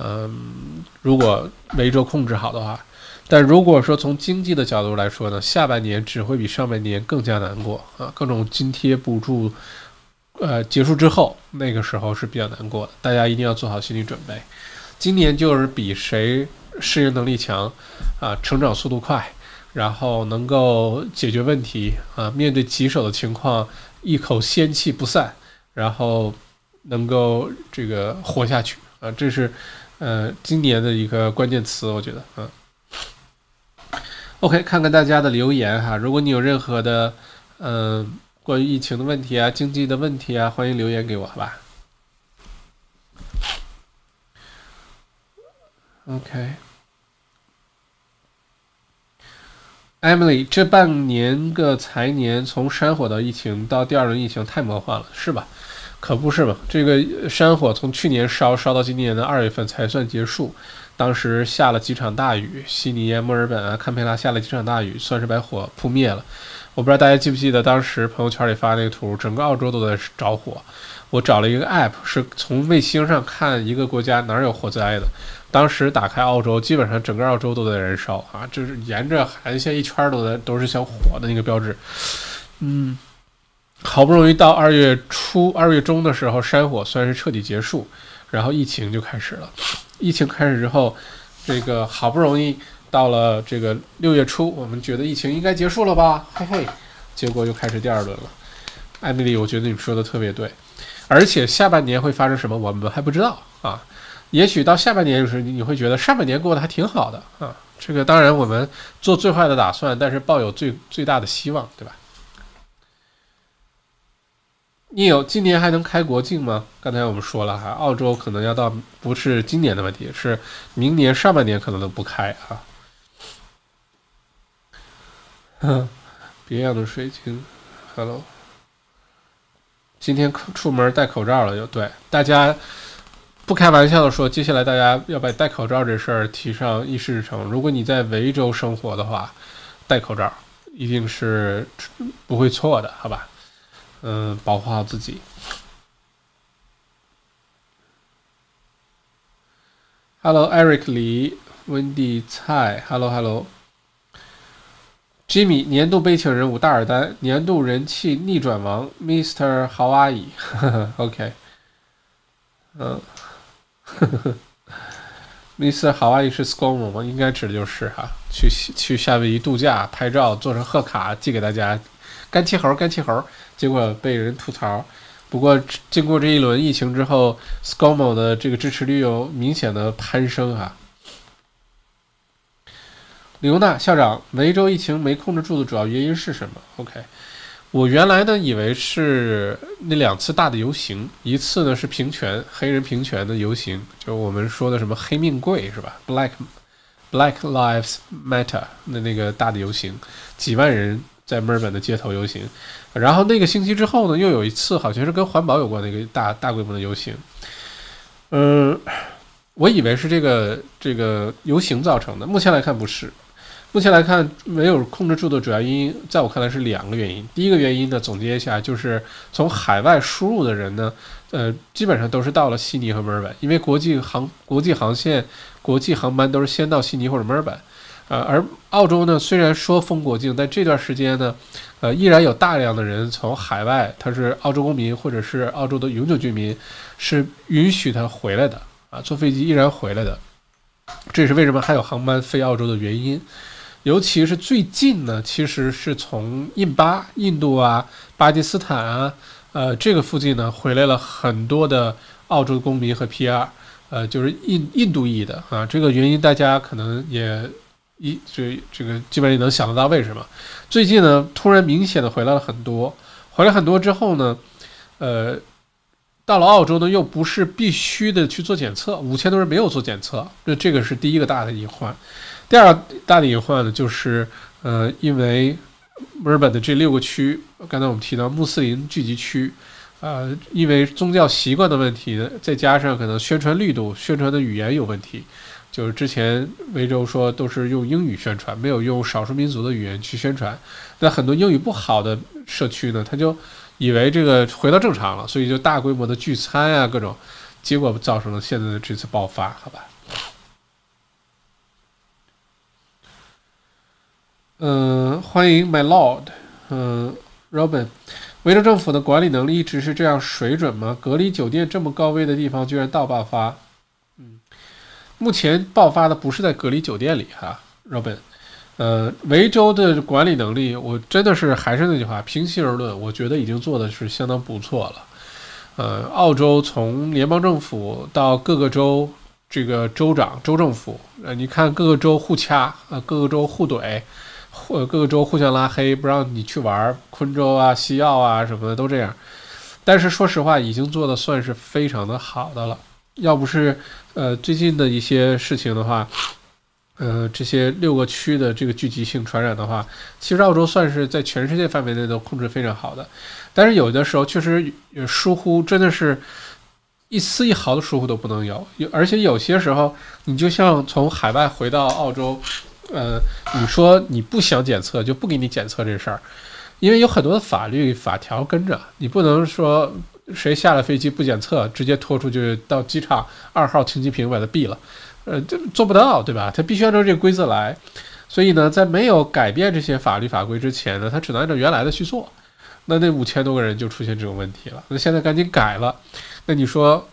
嗯，如果维州控制好的话，但如果说从经济的角度来说呢，下半年只会比上半年更加难过啊，各种津贴补助。呃，结束之后，那个时候是比较难过的，大家一定要做好心理准备。今年就是比谁适应能力强，啊，成长速度快，然后能够解决问题，啊，面对棘手的情况一口仙气不散，然后能够这个活下去，啊，这是呃今年的一个关键词，我觉得，嗯。OK，看看大家的留言哈，如果你有任何的，嗯。关于疫情的问题啊，经济的问题啊，欢迎留言给我，好吧？OK，Emily，这半年个财年，从山火到疫情到第二轮疫情，太魔幻了，是吧？可不是嘛，这个山火从去年烧烧到今年的二月份才算结束，当时下了几场大雨，悉尼啊、墨尔本啊、堪培拉下了几场大雨，算是把火扑灭了。我不知道大家记不记得当时朋友圈里发那个图，整个澳洲都在着火。我找了一个 app，是从卫星上看一个国家哪儿有火灾的。当时打开澳洲，基本上整个澳洲都在燃烧啊，就是沿着海岸线一圈都在都是像火的那个标志。嗯，好不容易到二月初、二月中的时候，山火算是彻底结束，然后疫情就开始了。疫情开始之后，这个好不容易到了这个六月初，我们觉得疫情应该结束了吧？嘿嘿，结果又开始第二轮了。艾米丽，我觉得你说的特别对。而且下半年会发生什么，我们还不知道啊。也许到下半年，就是你会觉得上半年过得还挺好的啊。这个当然我们做最坏的打算，但是抱有最最大的希望，对吧？你有今年还能开国境吗？刚才我们说了哈，澳洲可能要到不是今年的问题，是明年上半年可能都不开啊。<laughs> 别样的水晶，Hello。今天出门戴口罩了，就对大家不开玩笑的说，接下来大家要把戴口罩这事儿提上议事日程。如果你在维州生活的话，戴口罩一定是不会错的，好吧？嗯，保护好自己。Hello，Eric 李，Wendy 蔡，Hello，Hello。Jimmy 年度悲情人物大尔丹，年度人气逆转王 Mr. Hawaii，OK，<laughs> 嗯，<laughs> Mr. Hawaii 是 ScoMo 吗？应该指的就是哈，去去夏威夷度假拍照，做成贺卡寄给大家，干气猴干气猴，结果被人吐槽。不过经过这一轮疫情之后，ScoMo 的这个支持率有明显的攀升哈。李欧娜校长，梅州疫情没控制住的主要原因是什么？OK，我原来呢以为是那两次大的游行，一次呢是平权黑人平权的游行，就我们说的什么黑命贵是吧？Black Black Lives Matter 的那个大的游行，几万人在墨尔本的街头游行，然后那个星期之后呢，又有一次好像是跟环保有关的一个大大规模的游行，嗯，我以为是这个这个游行造成的，目前来看不是。目前来看，没有控制住的主要原因，在我看来是两个原因。第一个原因呢，总结一下，就是从海外输入的人呢，呃，基本上都是到了悉尼和墨尔本，因为国际航国际航线、国际航班都是先到悉尼或者墨尔本，呃，而澳洲呢，虽然说封国境，但这段时间呢，呃，依然有大量的人从海外，他是澳洲公民或者是澳洲的永久居民，是允许他回来的啊，坐飞机依然回来的，这也是为什么还有航班飞澳洲的原因。尤其是最近呢，其实是从印巴、印度啊、巴基斯坦啊，呃，这个附近呢回来了很多的澳洲公民和 PR，呃，就是印印度裔的啊。这个原因大家可能也一这这个基本也能想得到为什么。最近呢，突然明显的回来了很多，回来很多之后呢，呃，到了澳洲呢又不是必须的去做检测，五千多人没有做检测，这这个是第一个大的隐患。第二大的隐患呢，就是呃，因为墨尔本的这六个区，刚才我们提到穆斯林聚集区，呃，因为宗教习惯的问题，再加上可能宣传力度、宣传的语言有问题，就是之前维州说都是用英语宣传，没有用少数民族的语言去宣传，那很多英语不好的社区呢，他就以为这个回到正常了，所以就大规模的聚餐啊，各种，结果造成了现在的这次爆发，好吧？嗯，欢迎 My Lord，嗯，Robin，维州政府的管理能力一直是这样水准吗？隔离酒店这么高危的地方居然大爆发，嗯，目前爆发的不是在隔离酒店里哈，Robin，呃，维州的管理能力，我真的是还是那句话，平心而论，我觉得已经做的是相当不错了，呃，澳洲从联邦政府到各个州这个州长、州政府，呃，你看各个州互掐，呃，各个州互怼。或各个州互相拉黑，不让你去玩，昆州啊、西澳啊什么的都这样。但是说实话，已经做的算是非常的好的了。要不是呃最近的一些事情的话，呃这些六个区的这个聚集性传染的话，其实澳洲算是在全世界范围内都控制非常好的。但是有的时候确实疏忽，真的是一丝一毫的疏忽都不能有。有而且有些时候，你就像从海外回到澳洲，呃，你说你不想检测就不给你检测这事儿，因为有很多的法律法条跟着，你不能说谁下了飞机不检测，直接拖出去到机场二号停机坪把它毙了，呃，这做不到，对吧？他必须按照这个规则来。所以呢，在没有改变这些法律法规之前呢，他只能按照原来的去做。那那五千多个人就出现这种问题了。那现在赶紧改了，那你说，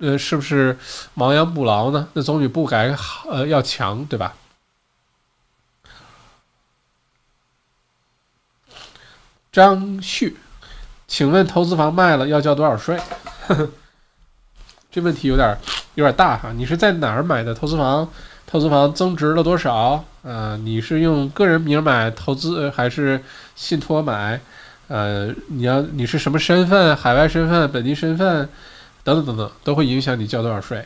呃，是不是亡羊补牢呢？那总比不改好，呃，要强，对吧？张旭，请问投资房卖了要交多少税？<laughs> 这问题有点有点大哈。你是在哪儿买的投资房？投资房增值了多少？呃，你是用个人名买投资还是信托买？呃，你要你是什么身份？海外身份、本地身份等等等等，都会影响你交多少税。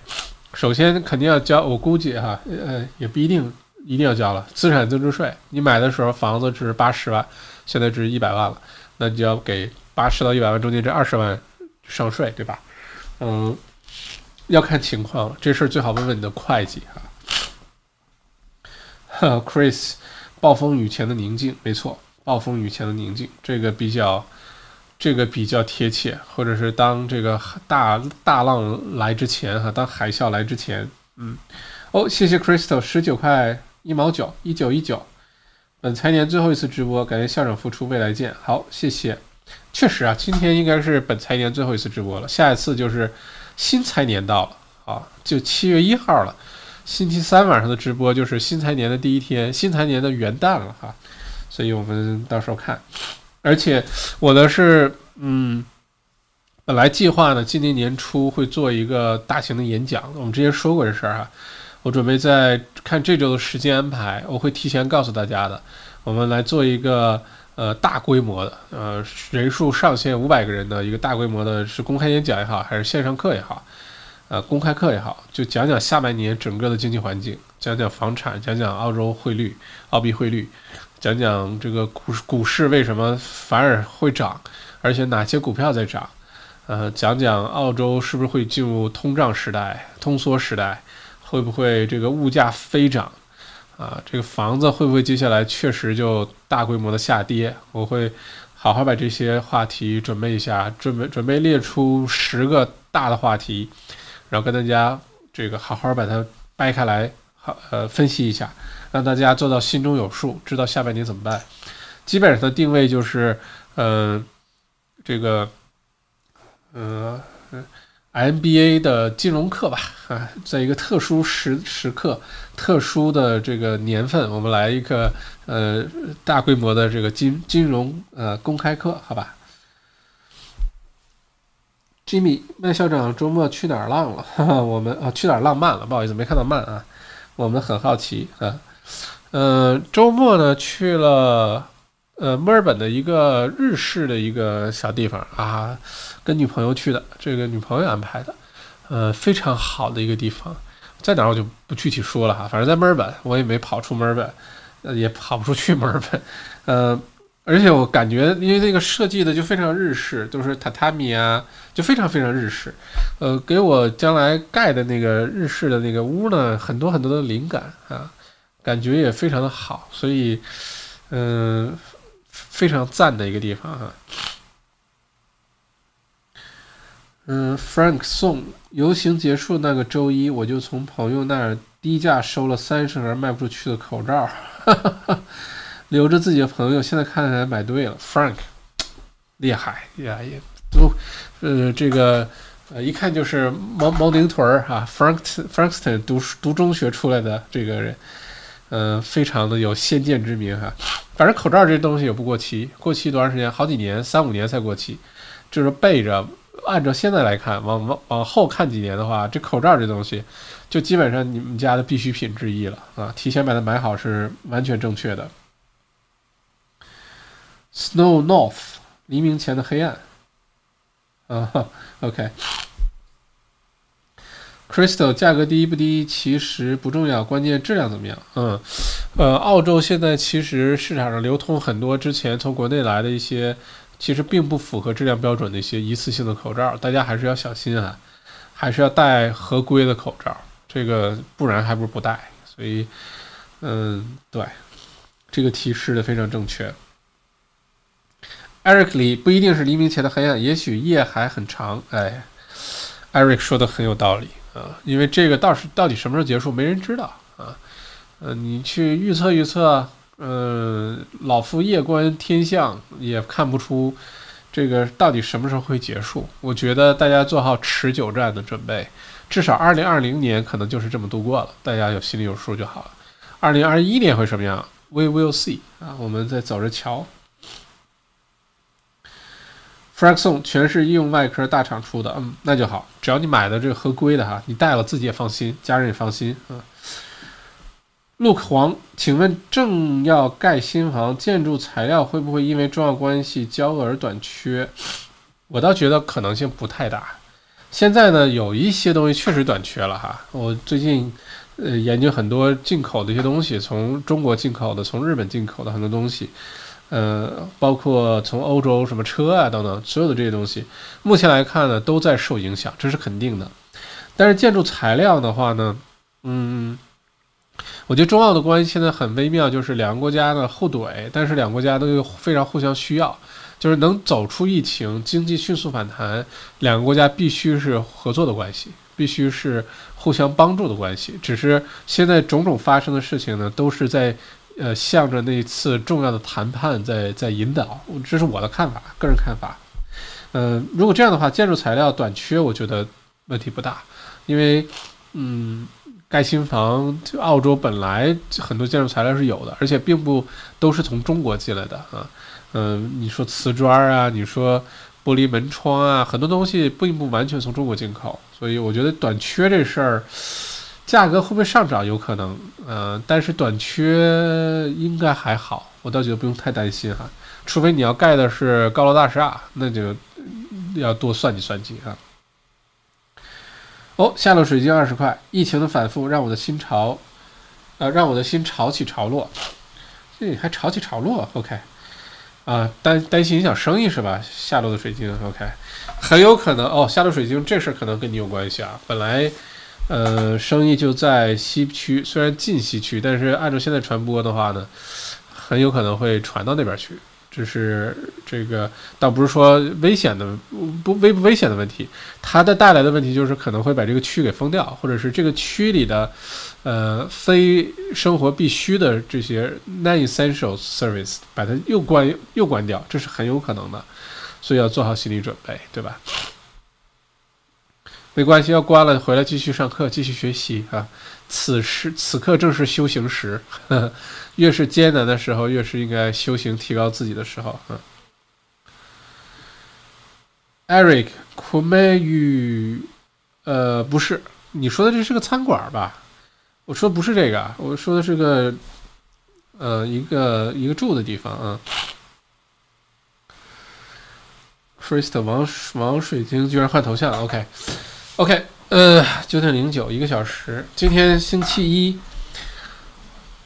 首先肯定要交，我估计哈，呃，也不一定一定要交了资产增值税。你买的时候房子值八十万，现在值一百万了，那就要给八十到一百万中间这二十万上税，对吧？嗯，要看情况了，这事儿最好问问你的会计哈。Chris，暴风雨前的宁静，没错，暴风雨前的宁静，这个比较，这个比较贴切，或者是当这个大大浪来之前，哈，当海啸来之前，嗯，哦，谢谢 Crystal，十九块一毛九，一九一九，本财年最后一次直播，感谢校长复出，未来见，好，谢谢，确实啊，今天应该是本财年最后一次直播了，下一次就是新财年到了，啊，就七月一号了。星期三晚上的直播就是新财年的第一天，新财年的元旦了哈，所以我们到时候看。而且我的是，嗯，本来计划呢，今年年初会做一个大型的演讲，我们之前说过这事儿哈。我准备在看这周的时间安排，我会提前告诉大家的。我们来做一个呃大规模的，呃人数上限五百个人的一个大规模的，是公开演讲也好，还是线上课也好。呃，公开课也好，就讲讲下半年整个的经济环境，讲讲房产，讲讲澳洲汇率、澳币汇率，讲讲这个股股市为什么反而会涨，而且哪些股票在涨，呃，讲讲澳洲是不是会进入通胀时代、通缩时代，会不会这个物价飞涨，啊，这个房子会不会接下来确实就大规模的下跌？我会好好把这些话题准备一下，准备准备列出十个大的话题。然后跟大家这个好好把它掰开来，好呃分析一下，让大家做到心中有数，知道下半年怎么办。基本上的定位就是，嗯，这个，嗯，MBA 的金融课吧，啊，在一个特殊时时刻、特殊的这个年份，我们来一个呃大规模的这个金金融呃公开课，好吧？Jimmy，麦校长周末去哪儿浪了？哈 <laughs> 哈我们啊，去哪儿浪漫了？不好意思，没看到慢啊。我们很好奇啊。呃，周末呢去了呃墨尔本的一个日式的一个小地方啊，跟女朋友去的，这个女朋友安排的，呃，非常好的一个地方，在哪儿我就不具体说了哈。反正在墨尔本，我也没跑出墨尔本，呃，也跑不出去墨尔本，<laughs> 呃。而且我感觉，因为那个设计的就非常日式，都是榻榻米啊，就非常非常日式。呃，给我将来盖的那个日式的那个屋呢，很多很多的灵感啊，感觉也非常的好，所以，嗯，非常赞的一个地方哈。嗯，Frank 送游行结束那个周一，我就从朋友那儿低价收了三十盒卖不出去的口罩。哈哈哈。留着自己的朋友，现在看起来买对了，Frank，厉害呀，也都，呃，这个，呃，一看就是毛毛宁屯儿哈，Frank Frankston 读读中学出来的这个人，嗯，非常的有先见之明哈。反正口罩这东西也不过期，过期多长时间？好几年，三五年才过期。就是背着，按照现在来看，往往往后看几年的话，这口罩这东西，就基本上你们家的必需品之一了啊。提前把它买好是完全正确的。Snow North，黎明前的黑暗。啊哈，OK Crystal 价格低不低其实不重要，关键质量怎么样？嗯，呃，澳洲现在其实市场上流通很多之前从国内来的一些，其实并不符合质量标准的一些一次性的口罩，大家还是要小心啊。还是要戴合规的口罩，这个不然还不如不戴。所以，嗯，对，这个提示的非常正确。Eric 里不一定是黎明前的黑暗，也许夜还很长。哎，Eric 说的很有道理啊，因为这个到时到底什么时候结束，没人知道啊。嗯，你去预测预测，嗯，老夫夜观天象也看不出这个到底什么时候会结束。我觉得大家做好持久战的准备，至少二零二零年可能就是这么度过了，大家有心里有数就好了。二零二一年会什么样？We will see 啊，我们再走着瞧。Frankson 全是医用外科大厂出的，嗯，那就好，只要你买的这个合规的哈，你戴了自己也放心，家人也放心啊。Look 黄，请问正要盖新房，建筑材料会不会因为重要关系交恶而短缺？我倒觉得可能性不太大。现在呢，有一些东西确实短缺了哈。我最近呃研究很多进口的一些东西，从中国进口的，从日本进口的很多东西。呃，包括从欧洲什么车啊等等，所有的这些东西，目前来看呢，都在受影响，这是肯定的。但是建筑材料的话呢，嗯，我觉得中澳的关系现在很微妙，就是两个国家呢互怼，但是两个国家都有非常互相需要，就是能走出疫情，经济迅速反弹，两个国家必须是合作的关系，必须是互相帮助的关系。只是现在种种发生的事情呢，都是在。呃，向着那次重要的谈判在在引导，这是我的看法，个人看法。嗯，如果这样的话，建筑材料短缺，我觉得问题不大，因为嗯，盖新房，就澳洲本来很多建筑材料是有的，而且并不都是从中国进来的啊。嗯，你说瓷砖啊，你说玻璃门窗啊，很多东西并不完全从中国进口，所以我觉得短缺这事儿。价格会不会上涨？有可能，嗯，但是短缺应该还好，我倒觉得不用太担心哈。除非你要盖的是高楼大厦，那就要多算计算计哈。哦，下落水晶二十块。疫情的反复让我的心潮，呃，让我的心潮起潮落。这还潮起潮落？OK，啊，担担心影响生意是吧？下落的水晶，OK，很有可能哦。下落水晶这事儿可能跟你有关系啊，本来。呃，生意就在西区，虽然近西区，但是按照现在传播的话呢，很有可能会传到那边去。这是这个，倒不是说危险的不危不危险的问题，它的带来的问题就是可能会把这个区给封掉，或者是这个区里的呃非生活必需的这些 non-essential service 把它又关又关掉，这是很有可能的，所以要做好心理准备，对吧？没关系，要关了回来继续上课，继续学习啊！此时此刻正是修行时，<laughs> 越是艰难的时候，越是应该修行提高自己的时候啊。Eric，苦美语，呃，不是，你说的这是个餐馆吧？我说不是这个，我说的是个，呃，一个一个住的地方啊。First 王王水晶居然换头像，OK。OK，呃，九点零九，一个小时。今天星期一，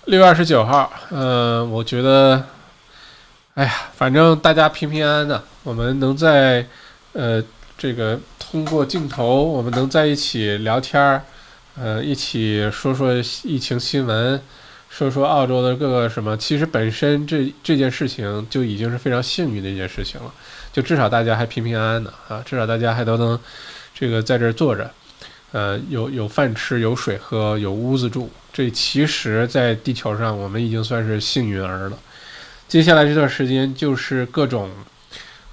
六月二十九号。嗯，我觉得，哎呀，反正大家平平安安的，我们能在呃这个通过镜头，我们能在一起聊天儿，呃，一起说说疫情新闻，说说澳洲的各个什么。其实本身这这件事情就已经是非常幸运的一件事情了，就至少大家还平平安安的啊，至少大家还都能。这个在这坐着，呃，有有饭吃，有水喝，有屋子住。这其实，在地球上，我们已经算是幸运儿了。接下来这段时间，就是各种，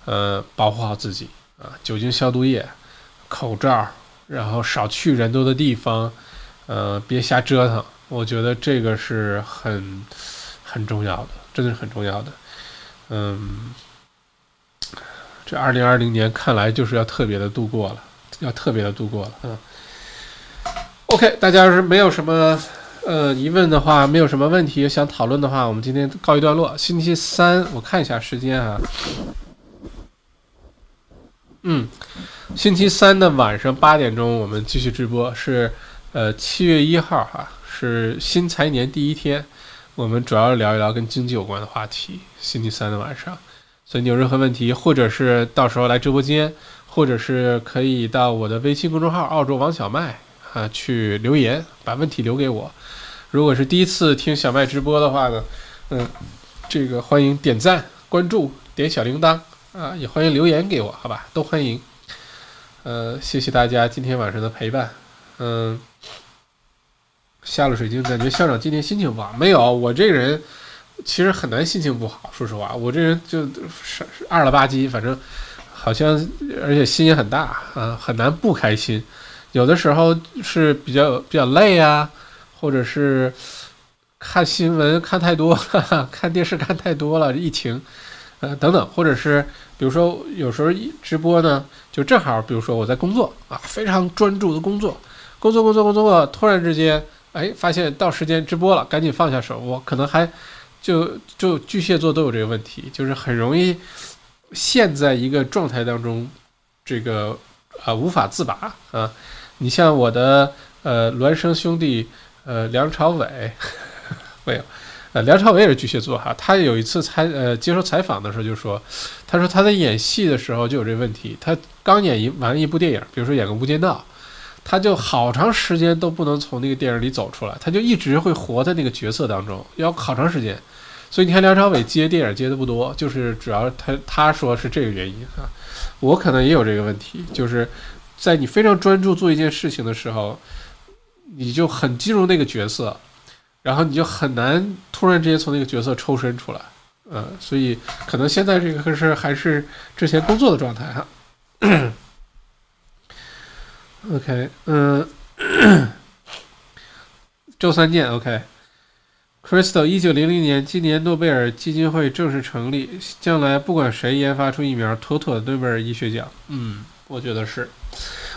呃，保护好自己啊，酒精消毒液、口罩，然后少去人多的地方，呃，别瞎折腾。我觉得这个是很很重要的，真的是很重要的。嗯，这二零二零年看来就是要特别的度过了。要特别的度过了，嗯，OK，大家要是没有什么呃疑问的话，没有什么问题想讨论的话，我们今天告一段落。星期三我看一下时间啊，嗯，星期三的晚上八点钟我们继续直播，是呃七月一号哈，是新财年第一天，我们主要聊一聊跟经济有关的话题。星期三的晚上，所以你有任何问题，或者是到时候来直播间。或者是可以到我的微信公众号“澳洲王小麦”啊去留言，把问题留给我。如果是第一次听小麦直播的话呢，嗯，这个欢迎点赞、关注、点小铃铛啊，也欢迎留言给我，好吧，都欢迎。呃，谢谢大家今天晚上的陪伴。嗯，下了水晶，感觉校长今天心情不好。没有，我这个人其实很难心情不好。说实话，我这人就是二了吧唧，反正好像而且心也很大啊，很难不开心。有的时候是比较比较累啊，或者是看新闻看太多了，<laughs> 看电视看太多了，疫情。呃，等等，或者是比如说，有时候直播呢，就正好，比如说我在工作啊，非常专注的工作，工作工作工作，突然之间，哎，发现到时间直播了，赶紧放下手，我可能还就就巨蟹座都有这个问题，就是很容易陷在一个状态当中，这个啊无法自拔啊。你像我的呃孪生兄弟呃梁朝伟，<laughs> 没有。呃，梁朝伟也是巨蟹座哈，他有一次采呃接受采访的时候就说，他说他在演戏的时候就有这问题，他刚演一完一部电影，比如说演个《无间道》，他就好长时间都不能从那个电影里走出来，他就一直会活在那个角色当中，要好长时间。所以你看梁朝伟接电影接的不多，就是主要他他说是这个原因啊，我可能也有这个问题，就是在你非常专注做一件事情的时候，你就很进入那个角色。然后你就很难突然之间从那个角色抽身出来，呃，所以可能现在这个是还是之前工作的状态哈。OK，嗯，<coughs> 周三见。OK OK，Crystal，一九零零年，今年诺贝尔基金会正式成立，将来不管谁研发出疫苗，妥妥的诺贝尔医学奖。嗯，我觉得是，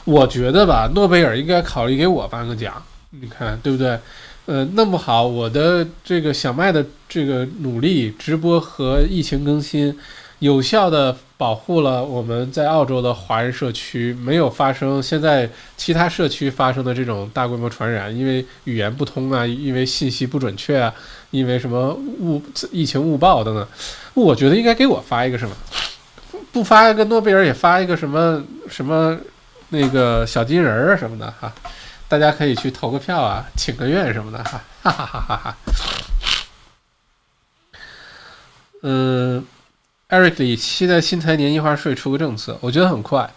我觉得吧，诺贝尔应该考虑给我颁个奖，你看对不对？呃，那么好，我的这个小麦的这个努力，直播和疫情更新，有效的保护了我们在澳洲的华人社区，没有发生现在其他社区发生的这种大规模传染，因为语言不通啊，因为信息不准确啊，因为什么误疫情误报等等，我觉得应该给我发一个什么，不发一个诺贝尔也发一个什么什么那个小金人儿什么的哈。大家可以去投个票啊，请个愿什么的哈，哈哈哈哈哈。嗯，Eric 里期待新财年印花税出个政策，我觉得很快。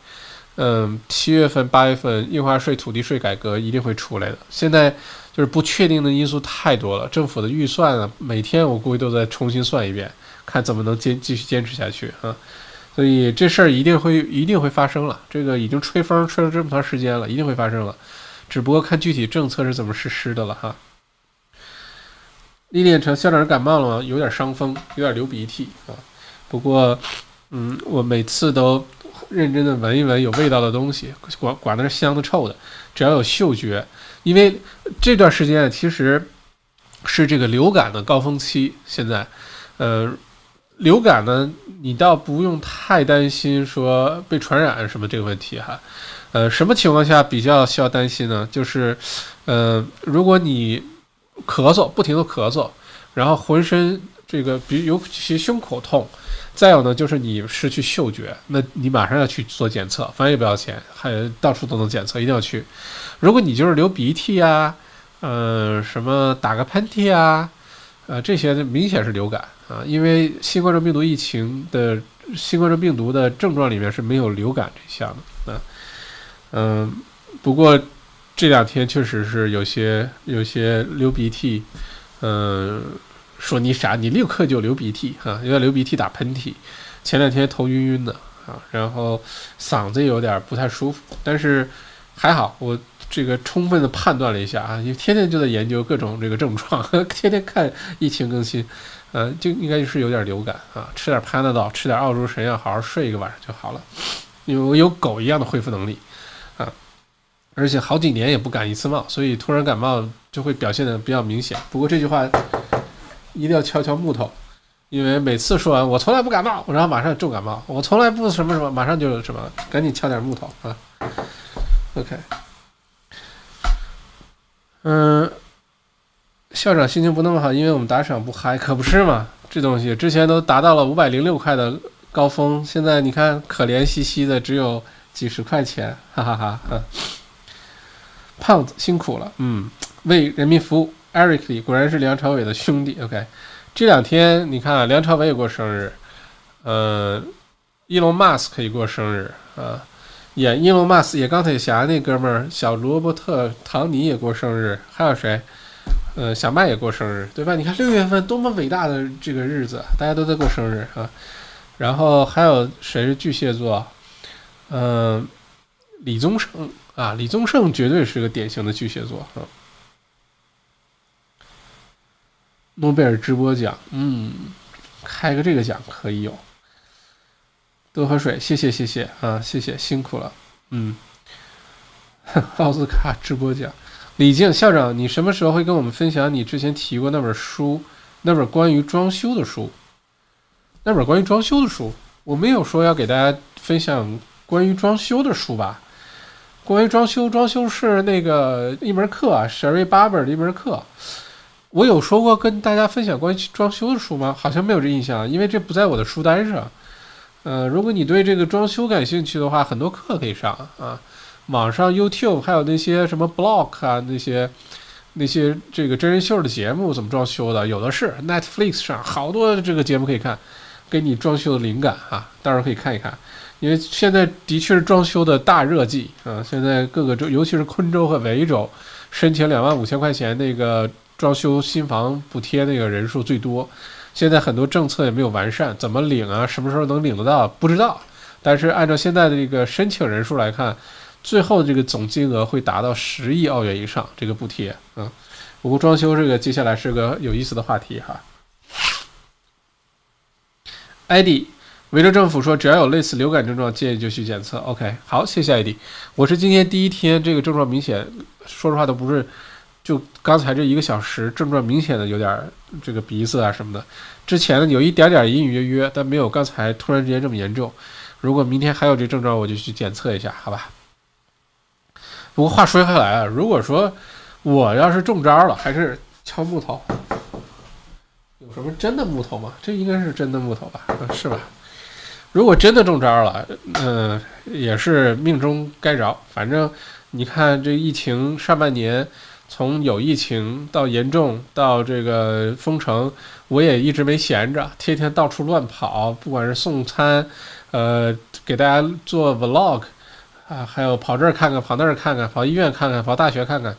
嗯，七月份、八月份印花税、土地税改革一定会出来的。现在就是不确定的因素太多了，政府的预算啊，每天我估计都在重新算一遍，看怎么能坚继续坚持下去啊。所以这事儿一定会一定会发生了，这个已经吹风吹了这么长时间了，一定会发生了。只不过看具体政策是怎么实施的了哈。历练成校长感冒了吗？有点伤风，有点流鼻涕啊。不过，嗯，我每次都认真的闻一闻有味道的东西，管管那是香的臭的，只要有嗅觉。因为这段时间其实是这个流感的高峰期，现在，呃，流感呢，你倒不用太担心说被传染什么这个问题哈。呃，什么情况下比较需要担心呢？就是，呃，如果你咳嗽，不停的咳嗽，然后浑身这个，比尤其胸口痛，再有呢，就是你失去嗅觉，那你马上要去做检测，反正也不要钱，还到处都能检测，一定要去。如果你就是流鼻涕呀，呃，什么打个喷嚏啊，呃，这些明显是流感啊，因为新冠状病毒疫情的新冠状病毒的症状里面是没有流感这项的啊。嗯，不过这两天确实是有些有些流鼻涕，嗯，说你傻，你立刻就流鼻涕哈，有点流鼻涕打喷嚏，前两天头晕晕的啊，然后嗓子有点不太舒服，但是还好，我这个充分的判断了一下啊，因为天天就在研究各种这个症状，<laughs> 天天看疫情更新，嗯，就应该就是有点流感啊，吃点潘 d 岛，吃点澳洲神药，好好睡一个晚上就好了，因为我有狗一样的恢复能力啊。而且好几年也不感一次冒，所以突然感冒就会表现的比较明显。不过这句话一定要敲敲木头，因为每次说完我从来不感冒，然后马上重感冒，我从来不什么什么，马上就什么，赶紧敲点木头啊。OK，嗯，校长心情不那么好，因为我们打赏不嗨，可不是嘛？这东西之前都达到了五百零六块的高峰，现在你看可怜兮兮的只有几十块钱，哈哈哈。嗯，胖子辛苦了，嗯，为人民服务。Eric Lee 果然是梁朝伟的兄弟。OK，这两天你看啊，梁朝伟也过生日，呃，伊隆马斯克也过生日啊，演伊隆马斯演钢铁侠那哥们儿小罗伯特唐尼也过生日，还有谁？呃，小麦也过生日，对吧？你看六月份多么伟大的这个日子，大家都在过生日啊。然后还有谁是巨蟹座？嗯，李宗盛啊，李宗盛绝对是个典型的巨蟹座啊。诺贝尔直播奖，嗯，开个这个奖可以有。多喝水，谢谢谢谢啊，谢谢辛苦了，嗯。<laughs> 奥斯卡直播奖。李静校长，你什么时候会跟我们分享你之前提过那本书？那本关于装修的书？那本关于装修的书，我没有说要给大家分享关于装修的书吧？关于装修，装修是那个一门课啊，Sherry Barber 的一门课。我有说过跟大家分享关于装修的书吗？好像没有这印象，因为这不在我的书单上。呃，如果你对这个装修感兴趣的话，很多课可以上啊。网上 YouTube 还有那些什么 Block 啊，那些那些这个真人秀的节目怎么装修的，有的是 Netflix 上好多这个节目可以看，给你装修的灵感啊，到时候可以看一看。因为现在的确是装修的大热季啊，现在各个州，尤其是昆州和维州，申请两万五千块钱那个装修新房补贴那个人数最多。现在很多政策也没有完善，怎么领啊？什么时候能领得到？不知道。但是按照现在的这个申请人数来看。最后这个总金额会达到十亿澳元以上，这个补贴，嗯，不过装修这个接下来是个有意思的话题哈。ID，维州政府说只要有类似流感症状，建议就去检测。OK，好，谢谢 ID。我是今天第一天，这个症状明显，说实话都不是，就刚才这一个小时症状明显的有点这个鼻子啊什么的，之前呢有一点点隐隐约约，但没有刚才突然之间这么严重。如果明天还有这症状，我就去检测一下，好吧？不过话说回来啊，如果说我要是中招了，还是敲木头，有什么真的木头吗？这应该是真的木头吧？是吧？如果真的中招了，嗯，也是命中该着。反正你看，这疫情上半年，从有疫情到严重到这个封城，我也一直没闲着，天天到处乱跑，不管是送餐，呃，给大家做 vlog。啊，还有跑这儿看看，跑那儿看看，跑医院看看，跑大学看看，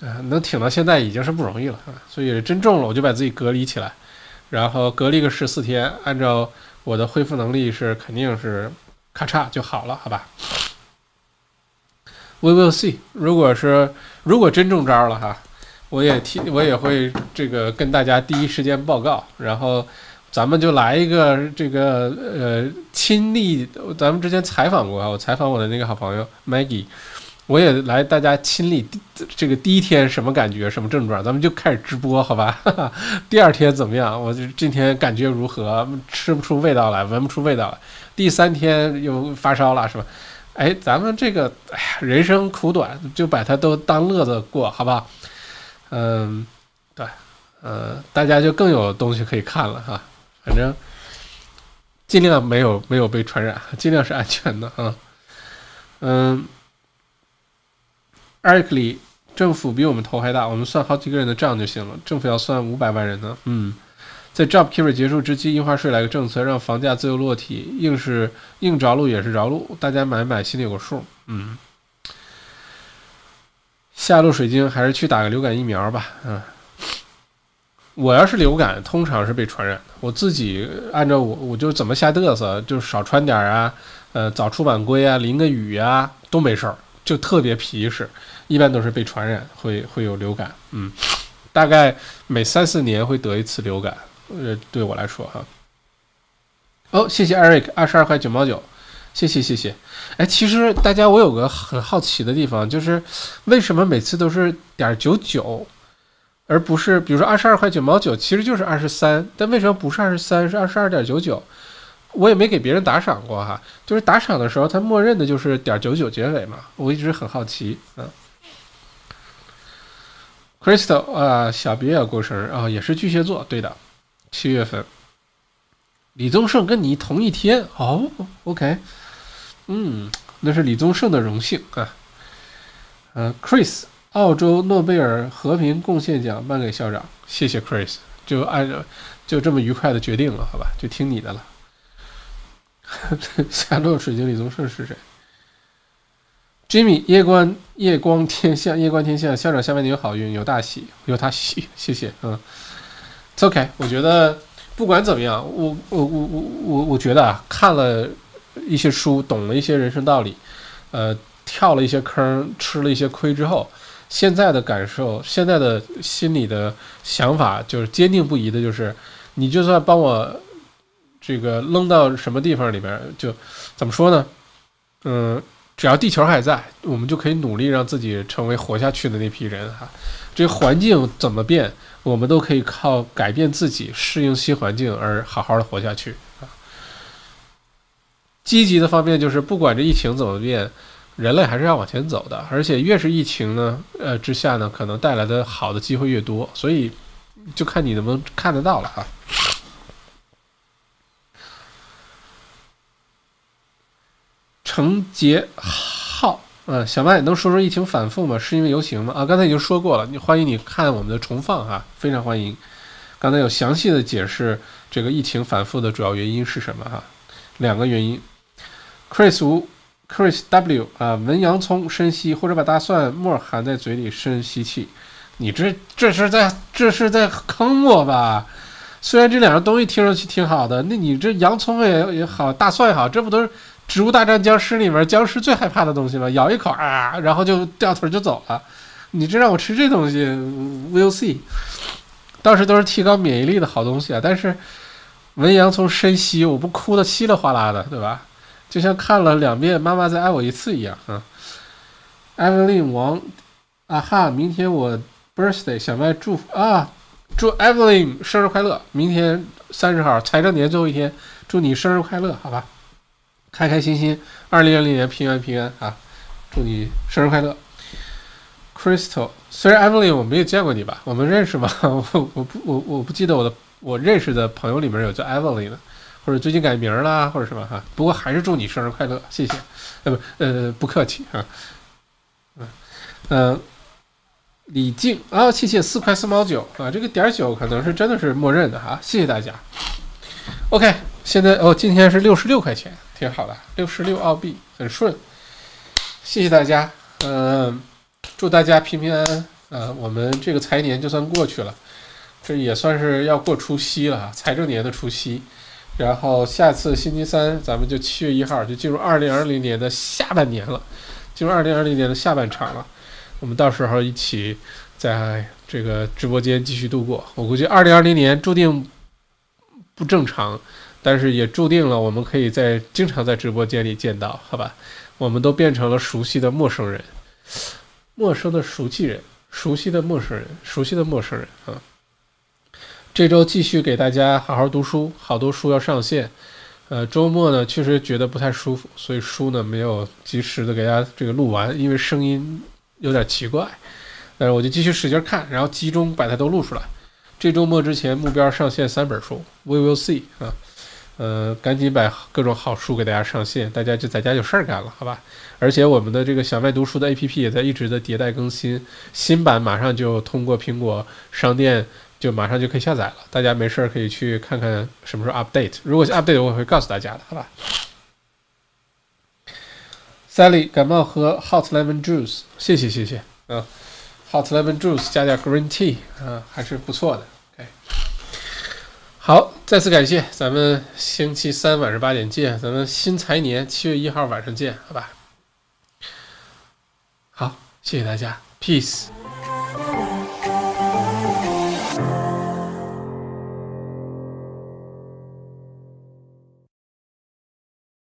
啊，能挺到现在已经是不容易了啊！所以真中了，我就把自己隔离起来，然后隔离个十四天，按照我的恢复能力是肯定是咔嚓就好了，好吧？We will see。如果是如果真中招了哈，我也替我也会这个跟大家第一时间报告，然后。咱们就来一个这个呃亲历，咱们之前采访过啊，我采访我的那个好朋友 Maggie，我也来大家亲历这个第一天什么感觉，什么症状，咱们就开始直播好吧？<laughs> 第二天怎么样？我就今天感觉如何？吃不出味道来，闻不出味道来。第三天又发烧了是吧？哎，咱们这个哎呀，人生苦短，就把它都当乐子过，好不好？嗯，对，呃，大家就更有东西可以看了哈。反正尽量没有没有被传染，尽量是安全的啊。嗯，艾克里，政府比我们头还大，我们算好几个人的账就行了。政府要算五百万人呢。嗯，在 Job Keeper 结束之际，印花税来个政策，让房价自由落体，硬是硬着陆也是着陆，大家买买心里有个数。嗯，下路水晶还是去打个流感疫苗吧。嗯。我要是流感，通常是被传染的。我自己按照我，我就怎么瞎嘚瑟，就少穿点啊，呃，早出晚归啊，淋个雨啊，都没事儿，就特别皮实。一般都是被传染，会会有流感。嗯，大概每三四年会得一次流感。呃，对我来说哈。哦，谢谢 Eric，二十二块九毛九，谢谢谢谢。哎，其实大家我有个很好奇的地方，就是为什么每次都是点九九？而不是，比如说二十二块九毛九，其实就是二十三，但为什么不是二十三，是二十二点九九？我也没给别人打赏过哈，就是打赏的时候，它默认的就是点九九结尾嘛，我一直很好奇啊。Crystal 啊，小别也过生日啊，也是巨蟹座，对的，七月份。李宗盛跟你同一天哦，OK，嗯，那是李宗盛的荣幸啊。嗯，Chris，澳洲诺贝尔和平贡献奖颁给校长，谢谢 Chris，就按照就这么愉快的决定了，好吧，就听你的了。<laughs> 夏洛水晶李宗盛是谁？Jimmy，夜观夜光天下，夜观天下，校长下半年有好运，有大喜，有他喜，谢谢，嗯 OK，我觉得不管怎么样，我我我我我我觉得啊，看了一些书，懂了一些人生道理，呃。跳了一些坑，吃了一些亏之后，现在的感受，现在的心里的想法就是坚定不移的，就是你就算帮我这个扔到什么地方里边，就怎么说呢？嗯，只要地球还在，我们就可以努力让自己成为活下去的那批人哈。这环境怎么变，我们都可以靠改变自己、适应新环境而好好的活下去啊。积极的方面就是，不管这疫情怎么变。人类还是要往前走的，而且越是疫情呢，呃之下呢，可能带来的好的机会越多，所以就看你能不能看得到了啊。程杰浩，嗯，小麦能说说疫情反复吗？是因为游行吗？啊，刚才已经说过了，你欢迎你看我们的重放哈，非常欢迎。刚才有详细的解释这个疫情反复的主要原因是什么哈，两个原因。Chris 吴。Chris W 啊，闻洋葱深吸，或者把大蒜末含在嘴里深吸气。你这这是在这是在坑我吧？虽然这两样东西听上去挺好的，那你这洋葱也也好，大蒜也好，这不都是《植物大战僵尸》里面僵尸最害怕的东西吗？咬一口啊，然后就掉腿就走了。你这让我吃这东西，We'll see。倒是都是提高免疫力的好东西啊，但是闻洋葱深吸，我不哭的稀里哗啦的，对吧？就像看了两遍《妈妈再爱我一次》一样啊，Evelyn 王，啊哈，明天我 birthday，小麦祝福啊，祝 Evelyn 生日快乐！明天三十号，财政年最后一天，祝你生日快乐，好吧？开开心心，二零二零年平安平安啊！祝你生日快乐，Crystal。虽然 Evilyn 我没有见过你吧，我们认识吗？<laughs> 我我不我我不记得我的我认识的朋友里面有叫 Evilyn 的。或者最近改名啦，或者什么哈，不过还是祝你生日快乐，谢谢，呃不呃不客气啊，嗯嗯，李静啊，谢谢四块四毛九啊，这个点九可能是真的是默认的哈，谢谢大家。OK，现在哦，今天是六十六块钱，挺好的，六十六澳币，很顺，谢谢大家，嗯，祝大家平平安安啊，我们这个财年就算过去了，这也算是要过除夕了，财政年的除夕。然后下次星期三，咱们就七月一号就进入二零二零年的下半年了，进入二零二零年的下半场了。我们到时候一起在这个直播间继续度过。我估计二零二零年注定不正常，但是也注定了我们可以在经常在直播间里见到，好吧？我们都变成了熟悉的陌生人，陌生的熟悉人，熟悉的陌生人，熟悉的陌生人啊。这周继续给大家好好读书，好多书要上线。呃，周末呢确实觉得不太舒服，所以书呢没有及时的给大家这个录完，因为声音有点奇怪。但是我就继续使劲看，然后集中把它都录出来。这周末之前目标上线三本书，We will see 啊。呃，赶紧把各种好书给大家上线，大家就在家有事儿干了，好吧？而且我们的这个小麦读书的 APP 也在一直的迭代更新，新版马上就通过苹果商店。就马上就可以下载了，大家没事儿可以去看看什么时候 update。如果 update，我会告诉大家的，好吧？Sally 感冒喝 hot lemon juice，谢谢谢谢嗯，hot lemon juice 加点 green tea 嗯，还是不错的。OK，好，再次感谢，咱们星期三晚上八点见，咱们新财年七月一号晚上见，好吧？好，谢谢大家，peace。